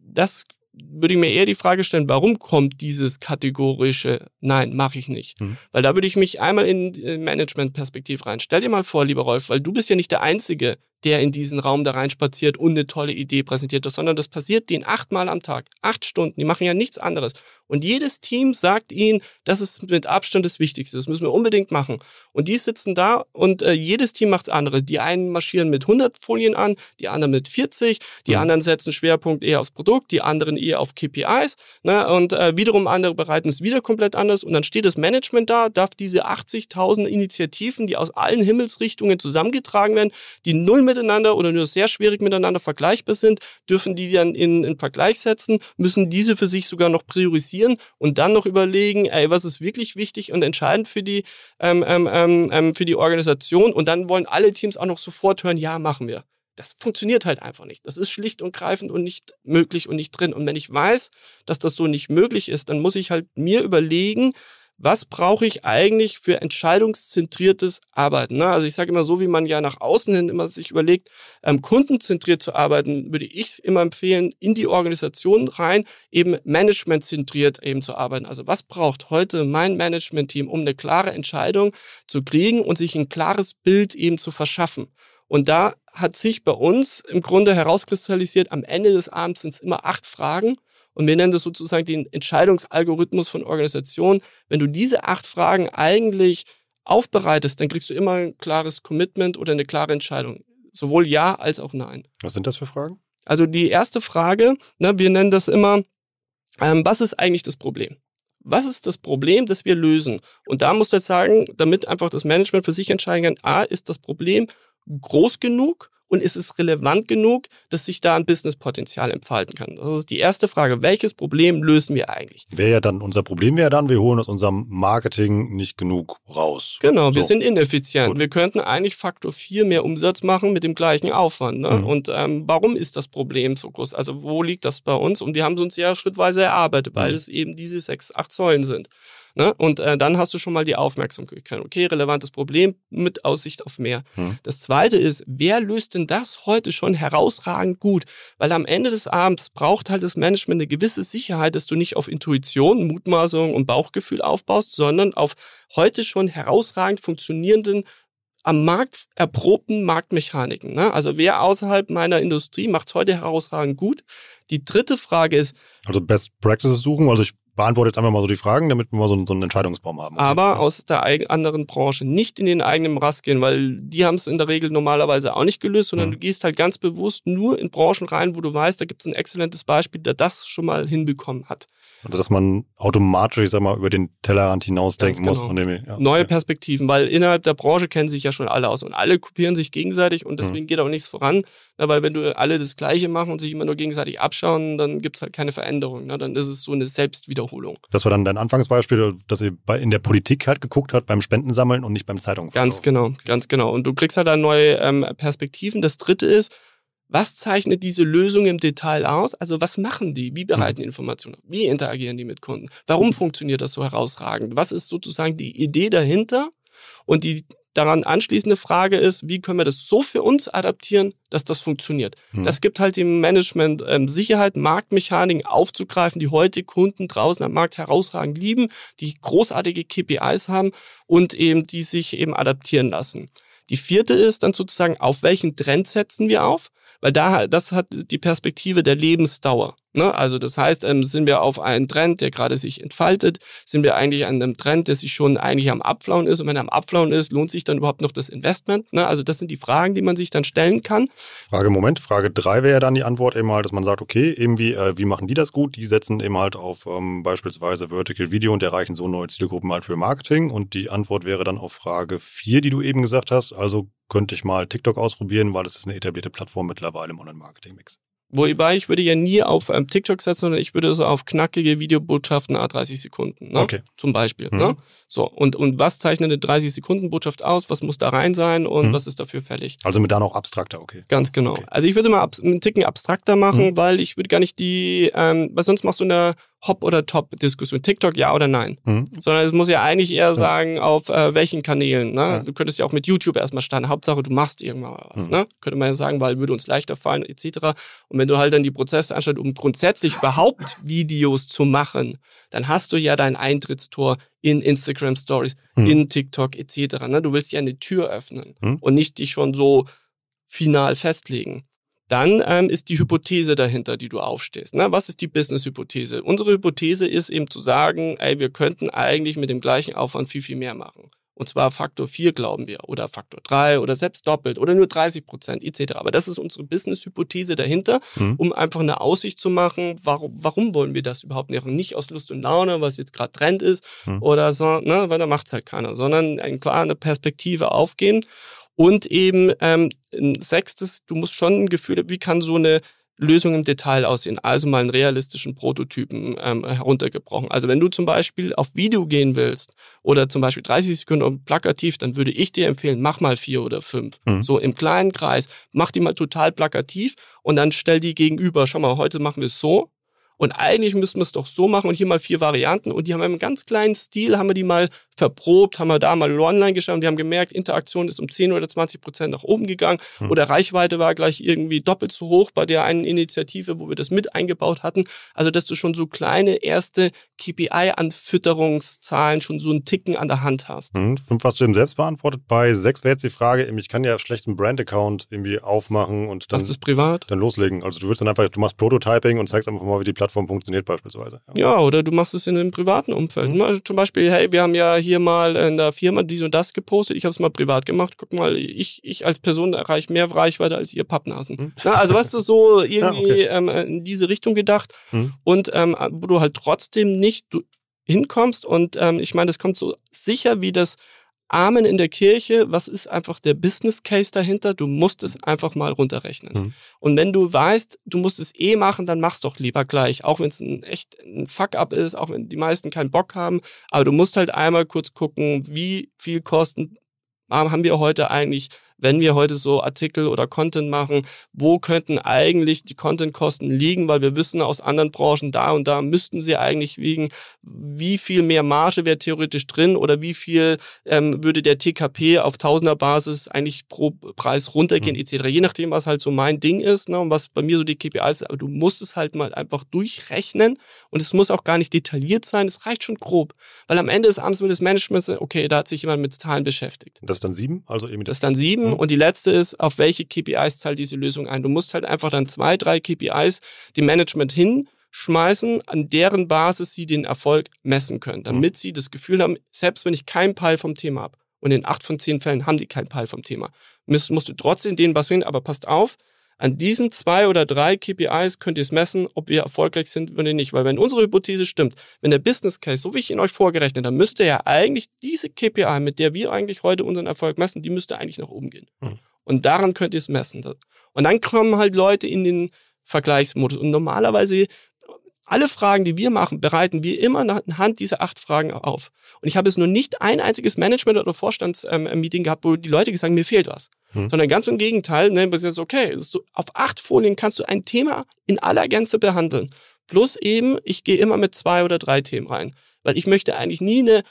Das würde ich mir eher die Frage stellen, warum kommt dieses kategorische Nein, mache ich nicht? Mhm. Weil da würde ich mich einmal in Management-Perspektive rein. Stell dir mal vor, lieber Rolf, weil du bist ja nicht der Einzige, der in diesen Raum da reinspaziert und eine tolle Idee präsentiert, sondern das passiert denen achtmal am Tag, acht Stunden, die machen ja nichts anderes. Und jedes Team sagt ihnen, das ist mit Abstand das Wichtigste, das müssen wir unbedingt machen. Und die sitzen da und äh, jedes Team macht andere. Die einen marschieren mit 100 Folien an, die anderen mit 40, die mhm. anderen setzen Schwerpunkt eher aufs Produkt, die anderen eher auf KPIs. Ne? Und äh, wiederum andere bereiten es wieder komplett anders. Und dann steht das Management da, darf diese 80.000 Initiativen, die aus allen Himmelsrichtungen zusammengetragen werden, die null miteinander oder nur sehr schwierig miteinander vergleichbar sind, dürfen die dann in, in Vergleich setzen, müssen diese für sich sogar noch priorisieren und dann noch überlegen, ey, was ist wirklich wichtig und entscheidend für die, ähm, ähm, ähm, ähm, für die Organisation und dann wollen alle Teams auch noch sofort hören, ja, machen wir. Das funktioniert halt einfach nicht. Das ist schlicht und greifend und nicht möglich und nicht drin. Und wenn ich weiß, dass das so nicht möglich ist, dann muss ich halt mir überlegen, was brauche ich eigentlich für entscheidungszentriertes Arbeiten? Ne? Also ich sage immer so, wie man ja nach außen hin immer sich überlegt, ähm, kundenzentriert zu arbeiten, würde ich immer empfehlen, in die Organisation rein, eben managementzentriert eben zu arbeiten. Also was braucht heute mein Management-Team, um eine klare Entscheidung zu kriegen und sich ein klares Bild eben zu verschaffen? Und da hat sich bei uns im Grunde herauskristallisiert, am Ende des Abends sind es immer acht Fragen und wir nennen das sozusagen den Entscheidungsalgorithmus von Organisationen. Wenn du diese acht Fragen eigentlich aufbereitest, dann kriegst du immer ein klares Commitment oder eine klare Entscheidung. Sowohl Ja als auch Nein. Was sind das für Fragen? Also die erste Frage, ne, wir nennen das immer, ähm, was ist eigentlich das Problem? Was ist das Problem, das wir lösen? Und da muss ich sagen, damit einfach das Management für sich entscheiden kann, A, ist das Problem groß genug und ist es relevant genug, dass sich da ein Businesspotenzial entfalten kann? Das ist die erste Frage. Welches Problem lösen wir eigentlich? Wäre ja dann, unser Problem wäre dann, wir holen aus unserem Marketing nicht genug raus. Genau, so. wir sind ineffizient. Gut. Wir könnten eigentlich Faktor 4 mehr Umsatz machen mit dem gleichen Aufwand. Ne? Mhm. Und ähm, warum ist das Problem so groß? Also wo liegt das bei uns? Und wir haben es uns ja schrittweise erarbeitet, weil mhm. es eben diese sechs, acht Säulen sind. Ne? Und äh, dann hast du schon mal die Aufmerksamkeit. Okay, relevantes Problem mit Aussicht auf mehr. Hm. Das zweite ist, wer löst denn das heute schon herausragend gut? Weil am Ende des Abends braucht halt das Management eine gewisse Sicherheit, dass du nicht auf Intuition, Mutmaßung und Bauchgefühl aufbaust, sondern auf heute schon herausragend funktionierenden am Markt erprobten Marktmechaniken. Ne? Also wer außerhalb meiner Industrie macht es heute herausragend gut. Die dritte Frage ist. Also Best Practices suchen. Also ich beantworte jetzt einfach mal so die Fragen, damit wir mal so, so einen Entscheidungsbaum haben. Okay. Aber aus der anderen Branche, nicht in den eigenen Rast gehen, weil die haben es in der Regel normalerweise auch nicht gelöst, sondern mhm. du gehst halt ganz bewusst nur in Branchen rein, wo du weißt, da gibt es ein exzellentes Beispiel, der das schon mal hinbekommen hat. Also dass man automatisch, ich sag mal, über den Tellerrand hinausdenken genau. muss. Und dem, ja, Neue okay. Perspektiven, weil innerhalb der Branche kennen sich ja schon alle aus und alle kopieren sich gegenseitig und deswegen mhm. geht auch nichts voran. Na, weil wenn du alle das Gleiche machen und sich immer nur gegenseitig abschauen, dann gibt es halt keine Veränderung. Na, dann ist es so eine Selbstwiederholung. Das war dann dein Anfangsbeispiel, dass ihr in der Politik halt geguckt hat, beim Spendensammeln und nicht beim Zeitungen. Ganz genau, ganz genau. Und du kriegst halt dann neue ähm, Perspektiven. Das dritte ist, was zeichnet diese Lösung im Detail aus? Also was machen die? Wie bereiten die Informationen? Wie interagieren die mit Kunden? Warum funktioniert das so herausragend? Was ist sozusagen die Idee dahinter? Und die daran anschließende Frage ist, wie können wir das so für uns adaptieren, dass das funktioniert? Mhm. Das gibt halt dem Management ähm, Sicherheit, Marktmechaniken aufzugreifen, die heute Kunden draußen am Markt herausragend lieben, die großartige KPIs haben und eben die sich eben adaptieren lassen. Die vierte ist dann sozusagen, auf welchen Trend setzen wir auf? weil da das hat die Perspektive der Lebensdauer. Ne? Also das heißt, ähm, sind wir auf einen Trend, der gerade sich entfaltet, sind wir eigentlich an einem Trend, der sich schon eigentlich am Abflauen ist und wenn er am Abflauen ist, lohnt sich dann überhaupt noch das Investment? Ne? Also das sind die Fragen, die man sich dann stellen kann. Frage Moment, Frage drei wäre dann die Antwort eben halt, dass man sagt, okay, irgendwie, äh, wie machen die das gut? Die setzen eben halt auf ähm, beispielsweise Vertical Video und erreichen so neue Zielgruppen halt für Marketing und die Antwort wäre dann auf Frage vier, die du eben gesagt hast, also könnte ich mal TikTok ausprobieren, weil das ist eine etablierte Plattform mittlerweile im Online-Marketing-Mix. Wobei ich würde ja nie auf ähm, TikTok setzen, sondern ich würde so auf knackige Videobotschaften a 30 Sekunden. Ne? Okay. Zum Beispiel. Mhm. Ne? So, und, und was zeichnet eine 30-Sekunden-Botschaft aus? Was muss da rein sein und mhm. was ist dafür fällig? Also mit da noch abstrakter, okay. Ganz genau. Okay. Also ich würde mal einen Ticken abstrakter machen, mhm. weil ich würde gar nicht die, ähm, was sonst machst du in der Hop- oder Top-Diskussion. TikTok ja oder nein. Mhm. Sondern es muss ja eigentlich eher sagen, auf äh, welchen Kanälen. Ne? Ja. Du könntest ja auch mit YouTube erstmal starten. Hauptsache, du machst irgendwann mal was. Mhm. Ne? Könnte man ja sagen, weil würde uns leichter fallen, etc. Und wenn du halt dann die Prozesse anschaust, um grundsätzlich überhaupt Videos zu machen, dann hast du ja dein Eintrittstor in Instagram Stories, mhm. in TikTok, etc. Ne? Du willst ja eine Tür öffnen mhm. und nicht dich schon so final festlegen. Dann ähm, ist die Hypothese dahinter, die du aufstehst. Ne? Was ist die Business-Hypothese? Unsere Hypothese ist eben zu sagen, ey, wir könnten eigentlich mit dem gleichen Aufwand viel, viel mehr machen. Und zwar Faktor 4, glauben wir, oder Faktor 3 oder selbst doppelt oder nur 30 Prozent etc. Aber das ist unsere Business-Hypothese dahinter, mhm. um einfach eine Aussicht zu machen, warum, warum wollen wir das überhaupt nicht? Nicht aus Lust und Laune, was jetzt gerade Trend ist mhm. oder so, ne? weil da macht's halt keiner, sondern eine klare Perspektive aufgehen. Und eben ähm, ein sechstes, du musst schon ein Gefühl, wie kann so eine Lösung im Detail aussehen, also mal einen realistischen Prototypen ähm, heruntergebrochen. Also wenn du zum Beispiel auf Video gehen willst oder zum Beispiel 30 Sekunden plakativ, dann würde ich dir empfehlen, mach mal vier oder fünf. Mhm. So im kleinen Kreis, mach die mal total plakativ und dann stell die gegenüber. Schau mal, heute machen wir es so, und eigentlich müssten wir es doch so machen und hier mal vier Varianten. Und die haben wir im ganz kleinen Stil, haben wir die mal verprobt, haben wir da mal online geschaut und wir haben gemerkt, Interaktion ist um 10 oder 20 Prozent nach oben gegangen hm. oder Reichweite war gleich irgendwie doppelt so hoch bei der einen Initiative, wo wir das mit eingebaut hatten. Also, dass du schon so kleine erste KPI-Anfütterungszahlen schon so einen Ticken an der Hand hast. Hm, fünf hast du eben selbst beantwortet. Bei sechs wäre jetzt die Frage, ich kann ja schlecht einen Brand-Account irgendwie aufmachen und dann, privat? dann loslegen. Also du würdest dann einfach, du machst Prototyping und zeigst einfach mal, wie die Plattform Plattform funktioniert beispielsweise. Ja. ja, oder du machst es in einem privaten Umfeld. Mhm. Zum Beispiel, hey, wir haben ja hier mal in der Firma dies und das gepostet. Ich habe es mal privat gemacht. Guck mal, ich, ich als Person erreiche mehr Reichweite als ihr Pappnasen. Mhm. Ja, also weißt du, so irgendwie ja, okay. ähm, in diese Richtung gedacht. Mhm. Und ähm, wo du halt trotzdem nicht hinkommst. Und ähm, ich meine, das kommt so sicher wie das Amen in der Kirche, was ist einfach der Business Case dahinter? Du musst es einfach mal runterrechnen. Mhm. Und wenn du weißt, du musst es eh machen, dann mach's doch lieber gleich. Auch wenn es ein echt ein Fuck-up ist, auch wenn die meisten keinen Bock haben. Aber du musst halt einmal kurz gucken, wie viel Kosten haben wir heute eigentlich wenn wir heute so Artikel oder Content machen, wo könnten eigentlich die Contentkosten liegen, weil wir wissen aus anderen Branchen, da und da müssten sie eigentlich wiegen, wie viel mehr Marge wäre theoretisch drin oder wie viel ähm, würde der TKP auf Tausenderbasis eigentlich pro Preis runtergehen mhm. etc. Je nachdem, was halt so mein Ding ist ne, und was bei mir so die KPIs ist, aber du musst es halt mal einfach durchrechnen und es muss auch gar nicht detailliert sein, es reicht schon grob, weil am Ende des Abends will das Management, okay, da hat sich jemand mit Zahlen beschäftigt. Das ist dann sieben? Also eben das, das ist dann sieben Mhm. Und die letzte ist, auf welche KPIs zahlt diese Lösung ein? Du musst halt einfach dann zwei, drei KPIs dem Management hin schmeißen, an deren Basis sie den Erfolg messen können, damit mhm. sie das Gefühl haben, selbst wenn ich keinen Peil vom Thema habe, und in acht von zehn Fällen haben die keinen Peil vom Thema, musst, musst du trotzdem denen was finden, aber passt auf, an diesen zwei oder drei KPIs könnt ihr es messen, ob wir erfolgreich sind oder nicht. Weil wenn unsere Hypothese stimmt, wenn der Business Case, so wie ich ihn euch vorgerechnet habe, müsste ja eigentlich diese KPI, mit der wir eigentlich heute unseren Erfolg messen, die müsste eigentlich nach oben gehen. Mhm. Und daran könnt ihr es messen. Und dann kommen halt Leute in den Vergleichsmodus. Und normalerweise alle Fragen, die wir machen, bereiten wir immer anhand dieser acht Fragen auf. Und ich habe es nur nicht ein einziges Management- oder Vorstandsmeeting ähm, gehabt, wo die Leute gesagt haben, mir fehlt was. Hm. Sondern ganz im Gegenteil, ne, das ist okay, so, auf acht Folien kannst du ein Thema in aller Gänze behandeln. Plus eben, ich gehe immer mit zwei oder drei Themen rein. Weil ich möchte eigentlich nie eine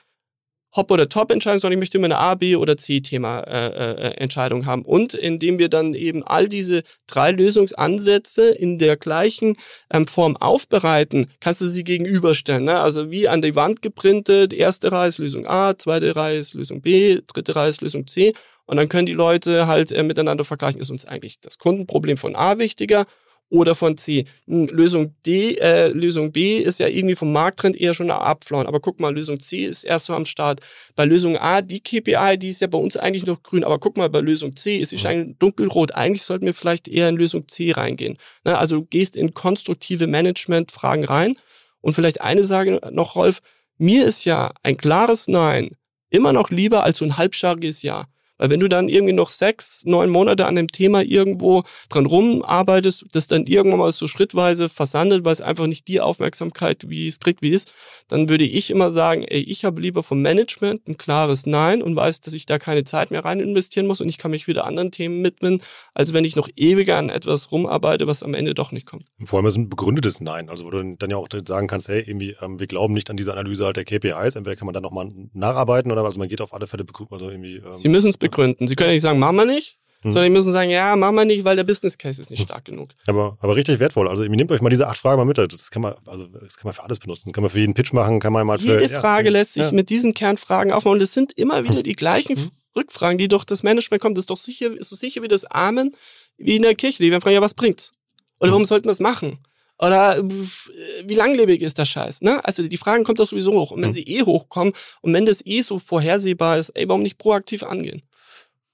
Hop- oder Top-Entscheidung, sondern ich möchte immer eine A, B oder C-Thema-Entscheidung äh, äh, haben. Und indem wir dann eben all diese drei Lösungsansätze in der gleichen ähm, Form aufbereiten, kannst du sie gegenüberstellen. Ne? Also wie an die Wand geprintet, erste Reihe ist Lösung A, zweite Reihe ist Lösung B, dritte Reihe ist Lösung C. Und dann können die Leute halt äh, miteinander vergleichen, ist uns eigentlich das Kundenproblem von A wichtiger oder von C. Hm, Lösung D, äh, Lösung B ist ja irgendwie vom Markttrend eher schon abflauen. Aber guck mal, Lösung C ist erst so am Start. Bei Lösung A, die KPI, die ist ja bei uns eigentlich noch grün. Aber guck mal, bei Lösung C ist sie schon dunkelrot. Eigentlich sollten wir vielleicht eher in Lösung C reingehen. Ne? Also du gehst in konstruktive Management-Fragen rein. Und vielleicht eine Sage noch, Rolf. Mir ist ja ein klares Nein immer noch lieber als so ein halbstarriges Ja. Weil wenn du dann irgendwie noch sechs, neun Monate an dem Thema irgendwo dran rumarbeitest, das dann irgendwann mal so schrittweise versandet, weil es einfach nicht die Aufmerksamkeit, wie es kriegt, wie es, dann würde ich immer sagen, ey, ich habe lieber vom Management ein klares Nein und weiß, dass ich da keine Zeit mehr rein investieren muss und ich kann mich wieder anderen Themen widmen, als wenn ich noch ewig an etwas rumarbeite, was am Ende doch nicht kommt. Vor allem ist ein begründetes Nein, also wo du dann ja auch sagen kannst, hey, irgendwie, ähm, wir glauben nicht an diese Analyse halt der KPIs, entweder kann man dann nochmal nacharbeiten oder also man geht auf alle Fälle, also irgendwie. Ähm, Sie müssen es begründen. Sie können nicht sagen, machen wir nicht, hm. sondern die müssen sagen, ja, machen wir nicht, weil der Business Case ist nicht stark genug. Aber, aber richtig wertvoll. Also nehmt euch mal diese acht Fragen mal mit. Das kann man, also das kann man für alles benutzen. Kann man für jeden Pitch machen, kann man mal für. Jede Frage ja, lässt sich ja. mit diesen Kernfragen aufbauen. Und es sind immer wieder die gleichen hm. Rückfragen, die durch das Management kommen. Das ist doch sicher, ist so sicher wie das Amen wie in der Kirche. Die werden fragen, ja, was bringt's? Oder hm. warum sollten wir das machen? Oder wie langlebig ist der Scheiß? Ne? Also die Fragen kommen doch sowieso hoch. Und wenn sie eh hochkommen und wenn das eh so vorhersehbar ist, ey, warum nicht proaktiv angehen?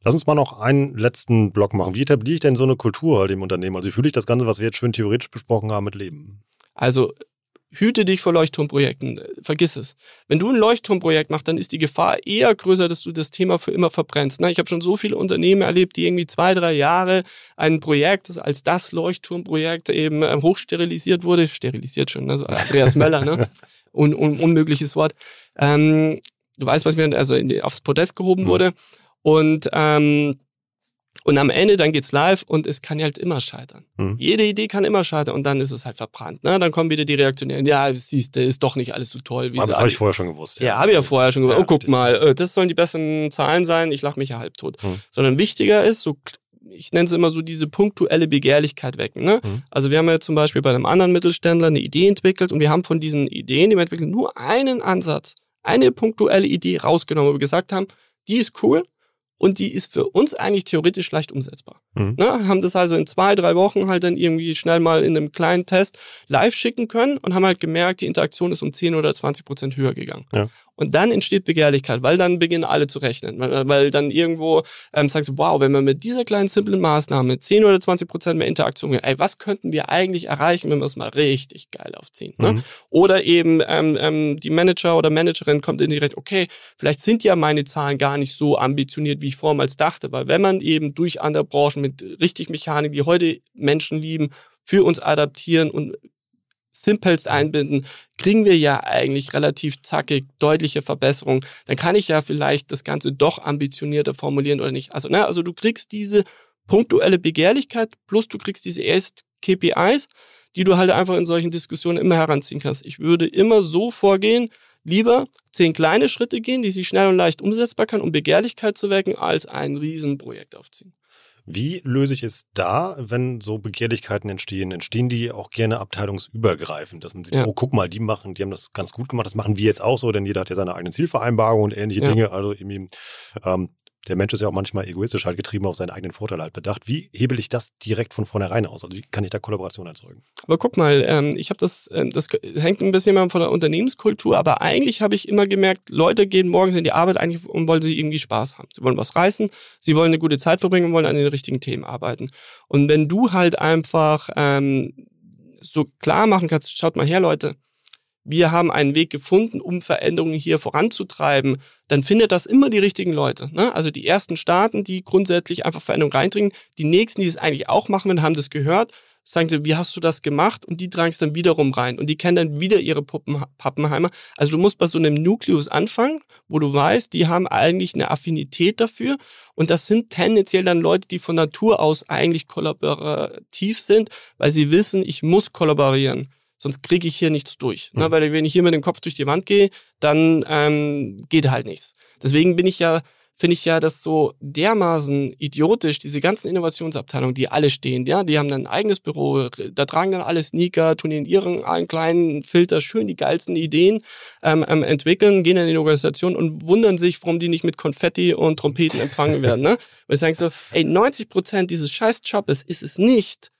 Lass uns mal noch einen letzten Block machen. Wie etabliere ich denn so eine Kultur halt im Unternehmen? Also wie fühle ich das Ganze, was wir jetzt schön theoretisch besprochen haben, mit Leben? Also hüte dich vor Leuchtturmprojekten. Vergiss es. Wenn du ein Leuchtturmprojekt machst, dann ist die Gefahr eher größer, dass du das Thema für immer verbrennst. Ne? Ich habe schon so viele Unternehmen erlebt, die irgendwie zwei, drei Jahre ein Projekt, das als das Leuchtturmprojekt eben ähm, hochsterilisiert wurde, sterilisiert schon, ne? so Andreas Möller, ne? Un, un, unmögliches Wort. Ähm, du weißt, was mir also in, aufs Podest gehoben mhm. wurde. Und, ähm, und am Ende dann geht's live und es kann halt immer scheitern. Mhm. Jede Idee kann immer scheitern und dann ist es halt verbrannt. Ne? Dann kommen wieder die Reaktionären. Ja, siehst du, ist doch nicht alles so toll. Wie Aber habe ich vorher schon gewusst. Ja, ja habe ich ja vorher schon gewusst. Ja, oh, guck mal, äh, das sollen die besten Zahlen sein. Ich lache mich ja halbtot. Mhm. Sondern wichtiger ist, so ich nenne es immer so diese punktuelle Begehrlichkeit wecken. Ne? Mhm. Also wir haben ja zum Beispiel bei einem anderen Mittelständler eine Idee entwickelt und wir haben von diesen Ideen, die wir entwickeln, nur einen Ansatz, eine punktuelle Idee rausgenommen, wo wir gesagt haben, die ist cool, und die ist für uns eigentlich theoretisch leicht umsetzbar. Mhm. Ne, haben das also in zwei, drei Wochen halt dann irgendwie schnell mal in einem kleinen Test live schicken können und haben halt gemerkt, die Interaktion ist um 10 oder 20 Prozent höher gegangen. Ja. Und dann entsteht Begehrlichkeit, weil dann beginnen alle zu rechnen. Weil, weil dann irgendwo ähm, sagst du, wow, wenn wir mit dieser kleinen simplen Maßnahme 10 oder 20 Prozent mehr Interaktion, ey, was könnten wir eigentlich erreichen, wenn wir es mal richtig geil aufziehen? Ne? Mhm. Oder eben ähm, ähm, die Manager oder Managerin kommt in die Recht, okay, vielleicht sind ja meine Zahlen gar nicht so ambitioniert, wie ich vormals dachte, weil wenn man eben durch andere Branchen mit richtig Mechanik, die heute Menschen lieben, für uns adaptieren und simpelst einbinden, kriegen wir ja eigentlich relativ zackig deutliche Verbesserungen. Dann kann ich ja vielleicht das Ganze doch ambitionierter formulieren oder nicht. Also, ne, also du kriegst diese punktuelle Begehrlichkeit plus du kriegst diese erst KPIs, die du halt einfach in solchen Diskussionen immer heranziehen kannst. Ich würde immer so vorgehen, lieber zehn kleine Schritte gehen, die sich schnell und leicht umsetzbar kann, um Begehrlichkeit zu wecken, als ein Riesenprojekt aufziehen. Wie löse ich es da, wenn so Begehrlichkeiten entstehen? Entstehen die auch gerne abteilungsübergreifend, dass man sieht, ja. oh, guck mal, die machen, die haben das ganz gut gemacht, das machen wir jetzt auch so, denn jeder hat ja seine eigene Zielvereinbarung und ähnliche ja. Dinge. Also irgendwie, ähm, der Mensch ist ja auch manchmal egoistisch halt getrieben auf seinen eigenen Vorteil halt bedacht. Wie hebel ich das direkt von vornherein aus? Also wie kann ich da Kollaboration erzeugen? Aber guck mal, ähm, ich habe das, äh, das hängt ein bisschen von der Unternehmenskultur, aber eigentlich habe ich immer gemerkt, Leute gehen morgens in die Arbeit eigentlich und wollen sie irgendwie Spaß haben. Sie wollen was reißen, sie wollen eine gute Zeit verbringen und wollen an den richtigen Themen arbeiten. Und wenn du halt einfach ähm, so klar machen kannst, schaut mal her, Leute, wir haben einen Weg gefunden, um Veränderungen hier voranzutreiben, dann findet das immer die richtigen Leute. Ne? Also die ersten Staaten, die grundsätzlich einfach Veränderungen reindringen, die nächsten, die es eigentlich auch machen, haben das gehört, sagen sie, wie hast du das gemacht? Und die tragen es dann wiederum rein. Und die kennen dann wieder ihre Puppen, Pappenheimer. Also du musst bei so einem Nukleus anfangen, wo du weißt, die haben eigentlich eine Affinität dafür. Und das sind tendenziell dann Leute, die von Natur aus eigentlich kollaborativ sind, weil sie wissen, ich muss kollaborieren sonst kriege ich hier nichts durch. Ne? Mhm. Weil wenn ich hier mit dem Kopf durch die Wand gehe, dann ähm, geht halt nichts. Deswegen bin ich ja, finde ich ja das so dermaßen idiotisch, diese ganzen Innovationsabteilungen, die alle stehen, ja, die haben dann ein eigenes Büro, da tragen dann alle Sneaker, tun in ihren kleinen Filter schön die geilsten Ideen ähm, ähm, entwickeln, gehen dann in die Organisation und wundern sich, warum die nicht mit Konfetti und Trompeten empfangen werden. Ne? Weil sie sagen so, ey, 90 Prozent dieses scheiß Jobs ist es nicht,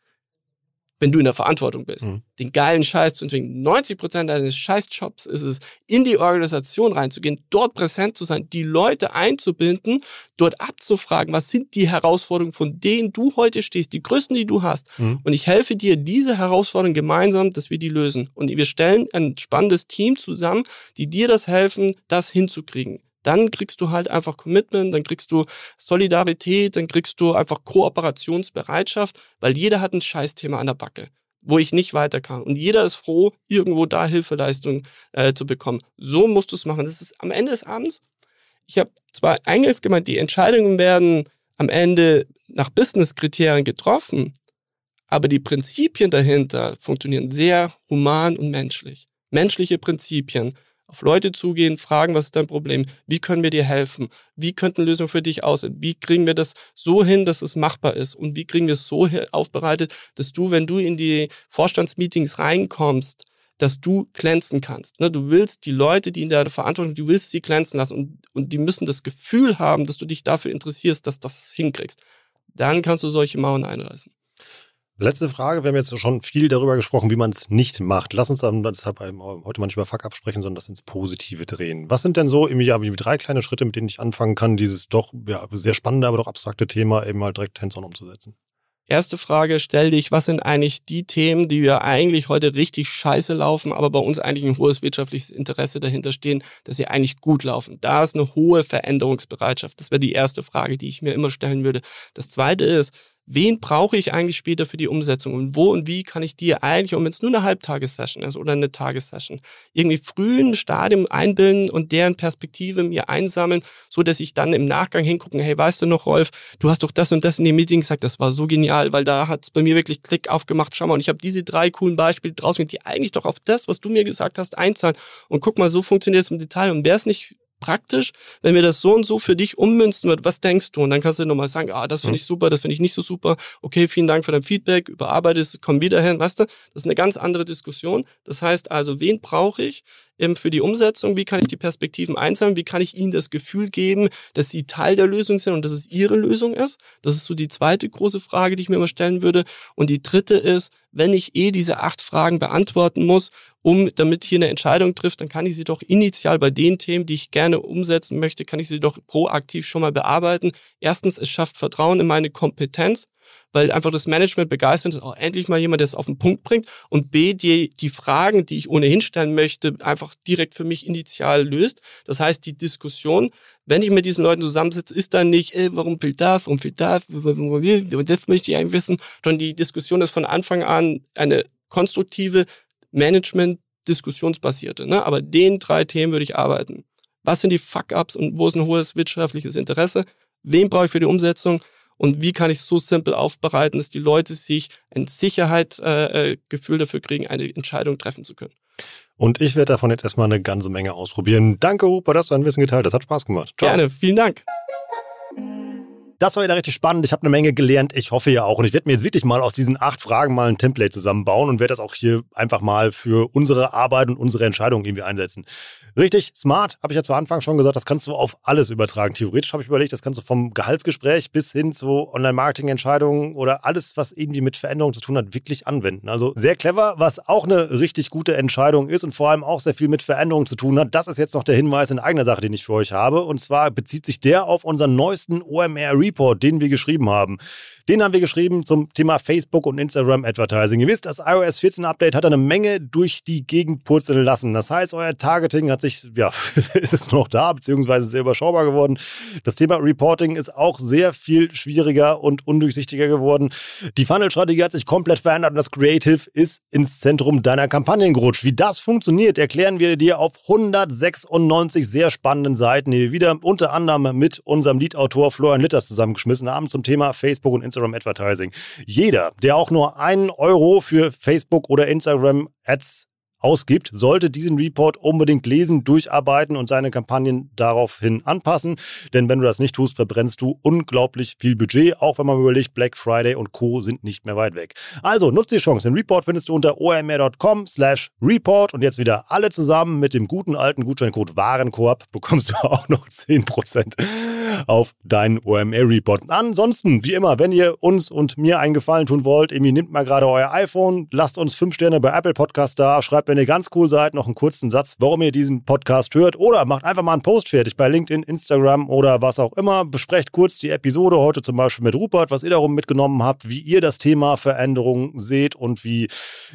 wenn du in der Verantwortung bist, mhm. den geilen Scheiß zu entwickeln. 90 Prozent deines Scheißjobs ist es, in die Organisation reinzugehen, dort präsent zu sein, die Leute einzubinden, dort abzufragen, was sind die Herausforderungen, von denen du heute stehst, die größten, die du hast. Mhm. Und ich helfe dir, diese Herausforderungen gemeinsam, dass wir die lösen. Und wir stellen ein spannendes Team zusammen, die dir das helfen, das hinzukriegen dann kriegst du halt einfach Commitment, dann kriegst du Solidarität, dann kriegst du einfach Kooperationsbereitschaft, weil jeder hat ein Scheißthema an der Backe, wo ich nicht weiter kann. Und jeder ist froh, irgendwo da Hilfeleistung äh, zu bekommen. So musst du es machen. Das ist am Ende des Abends. Ich habe zwar eingangs gemeint, die Entscheidungen werden am Ende nach Business-Kriterien getroffen, aber die Prinzipien dahinter funktionieren sehr human und menschlich. Menschliche Prinzipien auf Leute zugehen, fragen, was ist dein Problem? Wie können wir dir helfen? Wie könnten Lösungen für dich aussehen? Wie kriegen wir das so hin, dass es machbar ist? Und wie kriegen wir es so aufbereitet, dass du, wenn du in die Vorstandsmeetings reinkommst, dass du glänzen kannst. Ne? Du willst die Leute, die in der Verantwortung, du willst sie glänzen lassen und, und die müssen das Gefühl haben, dass du dich dafür interessierst, dass das hinkriegst. Dann kannst du solche Mauern einreißen. Letzte Frage. Wir haben jetzt schon viel darüber gesprochen, wie man es nicht macht. Lass uns dann deshalb heute mal nicht über Fuck absprechen, sondern das ins Positive drehen. Was sind denn so im Jahr wie drei kleine Schritte, mit denen ich anfangen kann, dieses doch ja, sehr spannende, aber doch abstrakte Thema eben mal direkt hands-on umzusetzen? Erste Frage, stell dich, was sind eigentlich die Themen, die wir eigentlich heute richtig scheiße laufen, aber bei uns eigentlich ein hohes wirtschaftliches Interesse dahinter stehen, dass sie eigentlich gut laufen. Da ist eine hohe Veränderungsbereitschaft. Das wäre die erste Frage, die ich mir immer stellen würde. Das zweite ist, wen brauche ich eigentlich später für die Umsetzung und wo und wie kann ich dir eigentlich, und wenn es nur eine Halbtagessession ist oder eine Tagessession, irgendwie frühen Stadium einbilden und deren Perspektive mir einsammeln, so dass ich dann im Nachgang hingucken, hey, weißt du noch, Rolf, du hast doch das und das in dem Meeting gesagt, das war so genial, weil da hat es bei mir wirklich Klick aufgemacht, schau mal, und ich habe diese drei coolen Beispiele draußen, die eigentlich doch auf das, was du mir gesagt hast, einzahlen. Und guck mal, so funktioniert es im Detail. Und wäre es nicht praktisch, wenn wir das so und so für dich ummünzen, was denkst du? Und dann kannst du nochmal sagen, ah, das finde ich super, das finde ich nicht so super. Okay, vielen Dank für dein Feedback, überarbeite es, komm wieder hin, weißt du? Das ist eine ganz andere Diskussion. Das heißt also, wen brauche ich? Ähm, für die Umsetzung? Wie kann ich die Perspektiven einsammeln? Wie kann ich ihnen das Gefühl geben, dass sie Teil der Lösung sind und dass es ihre Lösung ist? Das ist so die zweite große Frage, die ich mir immer stellen würde. Und die dritte ist, wenn ich eh diese acht Fragen beantworten muss, um, damit hier eine Entscheidung trifft, dann kann ich sie doch initial bei den Themen, die ich gerne umsetzen möchte, kann ich sie doch proaktiv schon mal bearbeiten. Erstens, es schafft Vertrauen in meine Kompetenz weil einfach das Management begeistert ist, auch endlich mal jemand, der es auf den Punkt bringt und B, die, die Fragen, die ich ohnehin stellen möchte, einfach direkt für mich initial löst. Das heißt, die Diskussion, wenn ich mit diesen Leuten zusammensitze, ist dann nicht, ey, warum fehlt das, warum fehlt das, das möchte ich eigentlich wissen, sondern die Diskussion ist von Anfang an eine konstruktive Management diskussionsbasierte. Ne? Aber den drei Themen würde ich arbeiten. Was sind die Fuck-ups und wo ist ein hohes wirtschaftliches Interesse? Wen brauche ich für die Umsetzung? Und wie kann ich es so simpel aufbereiten, dass die Leute sich ein Sicherheitsgefühl äh, dafür kriegen, eine Entscheidung treffen zu können. Und ich werde davon jetzt erstmal eine ganze Menge ausprobieren. Danke, Huber, dass du ein Wissen geteilt hast. Hat Spaß gemacht. Ciao. Gerne, vielen Dank. Das war wieder richtig spannend. Ich habe eine Menge gelernt. Ich hoffe ja auch. Und ich werde mir jetzt wirklich mal aus diesen acht Fragen mal ein Template zusammenbauen und werde das auch hier einfach mal für unsere Arbeit und unsere Entscheidungen irgendwie einsetzen. Richtig smart, habe ich ja zu Anfang schon gesagt, das kannst du auf alles übertragen. Theoretisch habe ich überlegt, das kannst du vom Gehaltsgespräch bis hin zu Online-Marketing-Entscheidungen oder alles, was irgendwie mit Veränderungen zu tun hat, wirklich anwenden. Also sehr clever, was auch eine richtig gute Entscheidung ist und vor allem auch sehr viel mit Veränderungen zu tun hat. Das ist jetzt noch der Hinweis in eigener Sache, den ich für euch habe. Und zwar bezieht sich der auf unseren neuesten OMR-Report, den wir geschrieben haben. Den haben wir geschrieben zum Thema Facebook und Instagram Advertising. Ihr wisst, das iOS 14 Update hat eine Menge durch die Gegend purzeln lassen. Das heißt, euer Targeting hat sich, ja, ist es noch da, beziehungsweise sehr überschaubar geworden. Das Thema Reporting ist auch sehr viel schwieriger und undurchsichtiger geworden. Die Funnel-Strategie hat sich komplett verändert und das Creative ist ins Zentrum deiner Kampagnen gerutscht. Wie das funktioniert, erklären wir dir auf 196 sehr spannenden Seiten, die wir wieder unter anderem mit unserem Lead-Autor Florian Litters zusammengeschmissen haben zum Thema Facebook und Instagram. Advertising. Jeder, der auch nur einen Euro für Facebook oder Instagram Ads ausgibt, sollte diesen Report unbedingt lesen, durcharbeiten und seine Kampagnen daraufhin anpassen. Denn wenn du das nicht tust, verbrennst du unglaublich viel Budget, auch wenn man überlegt, Black Friday und Co. sind nicht mehr weit weg. Also nutzt die Chance. Den Report findest du unter omr.com slash report und jetzt wieder alle zusammen mit dem guten alten Gutscheincode Warenkorb bekommst du auch noch 10% auf deinen OMR-Report. Ansonsten, wie immer, wenn ihr uns und mir einen Gefallen tun wollt, irgendwie nehmt mal gerade euer iPhone, lasst uns 5 Sterne bei Apple Podcast da, schreibt wenn ihr ganz cool seid, noch einen kurzen Satz, warum ihr diesen Podcast hört. Oder macht einfach mal einen Post fertig bei LinkedIn, Instagram oder was auch immer. Besprecht kurz die Episode heute zum Beispiel mit Rupert, was ihr darum mitgenommen habt, wie ihr das Thema Veränderung seht und wie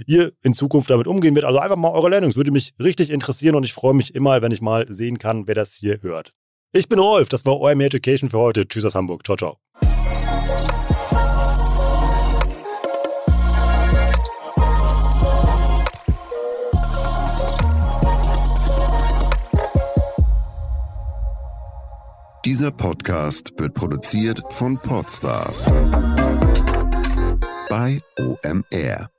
ihr in Zukunft damit umgehen wird. Also einfach mal eure Learnings. Würde mich richtig interessieren und ich freue mich immer, wenn ich mal sehen kann, wer das hier hört. Ich bin Rolf, das war OMR Education für heute. Tschüss aus Hamburg. Ciao, ciao. Dieser Podcast wird produziert von Podstars bei OMR.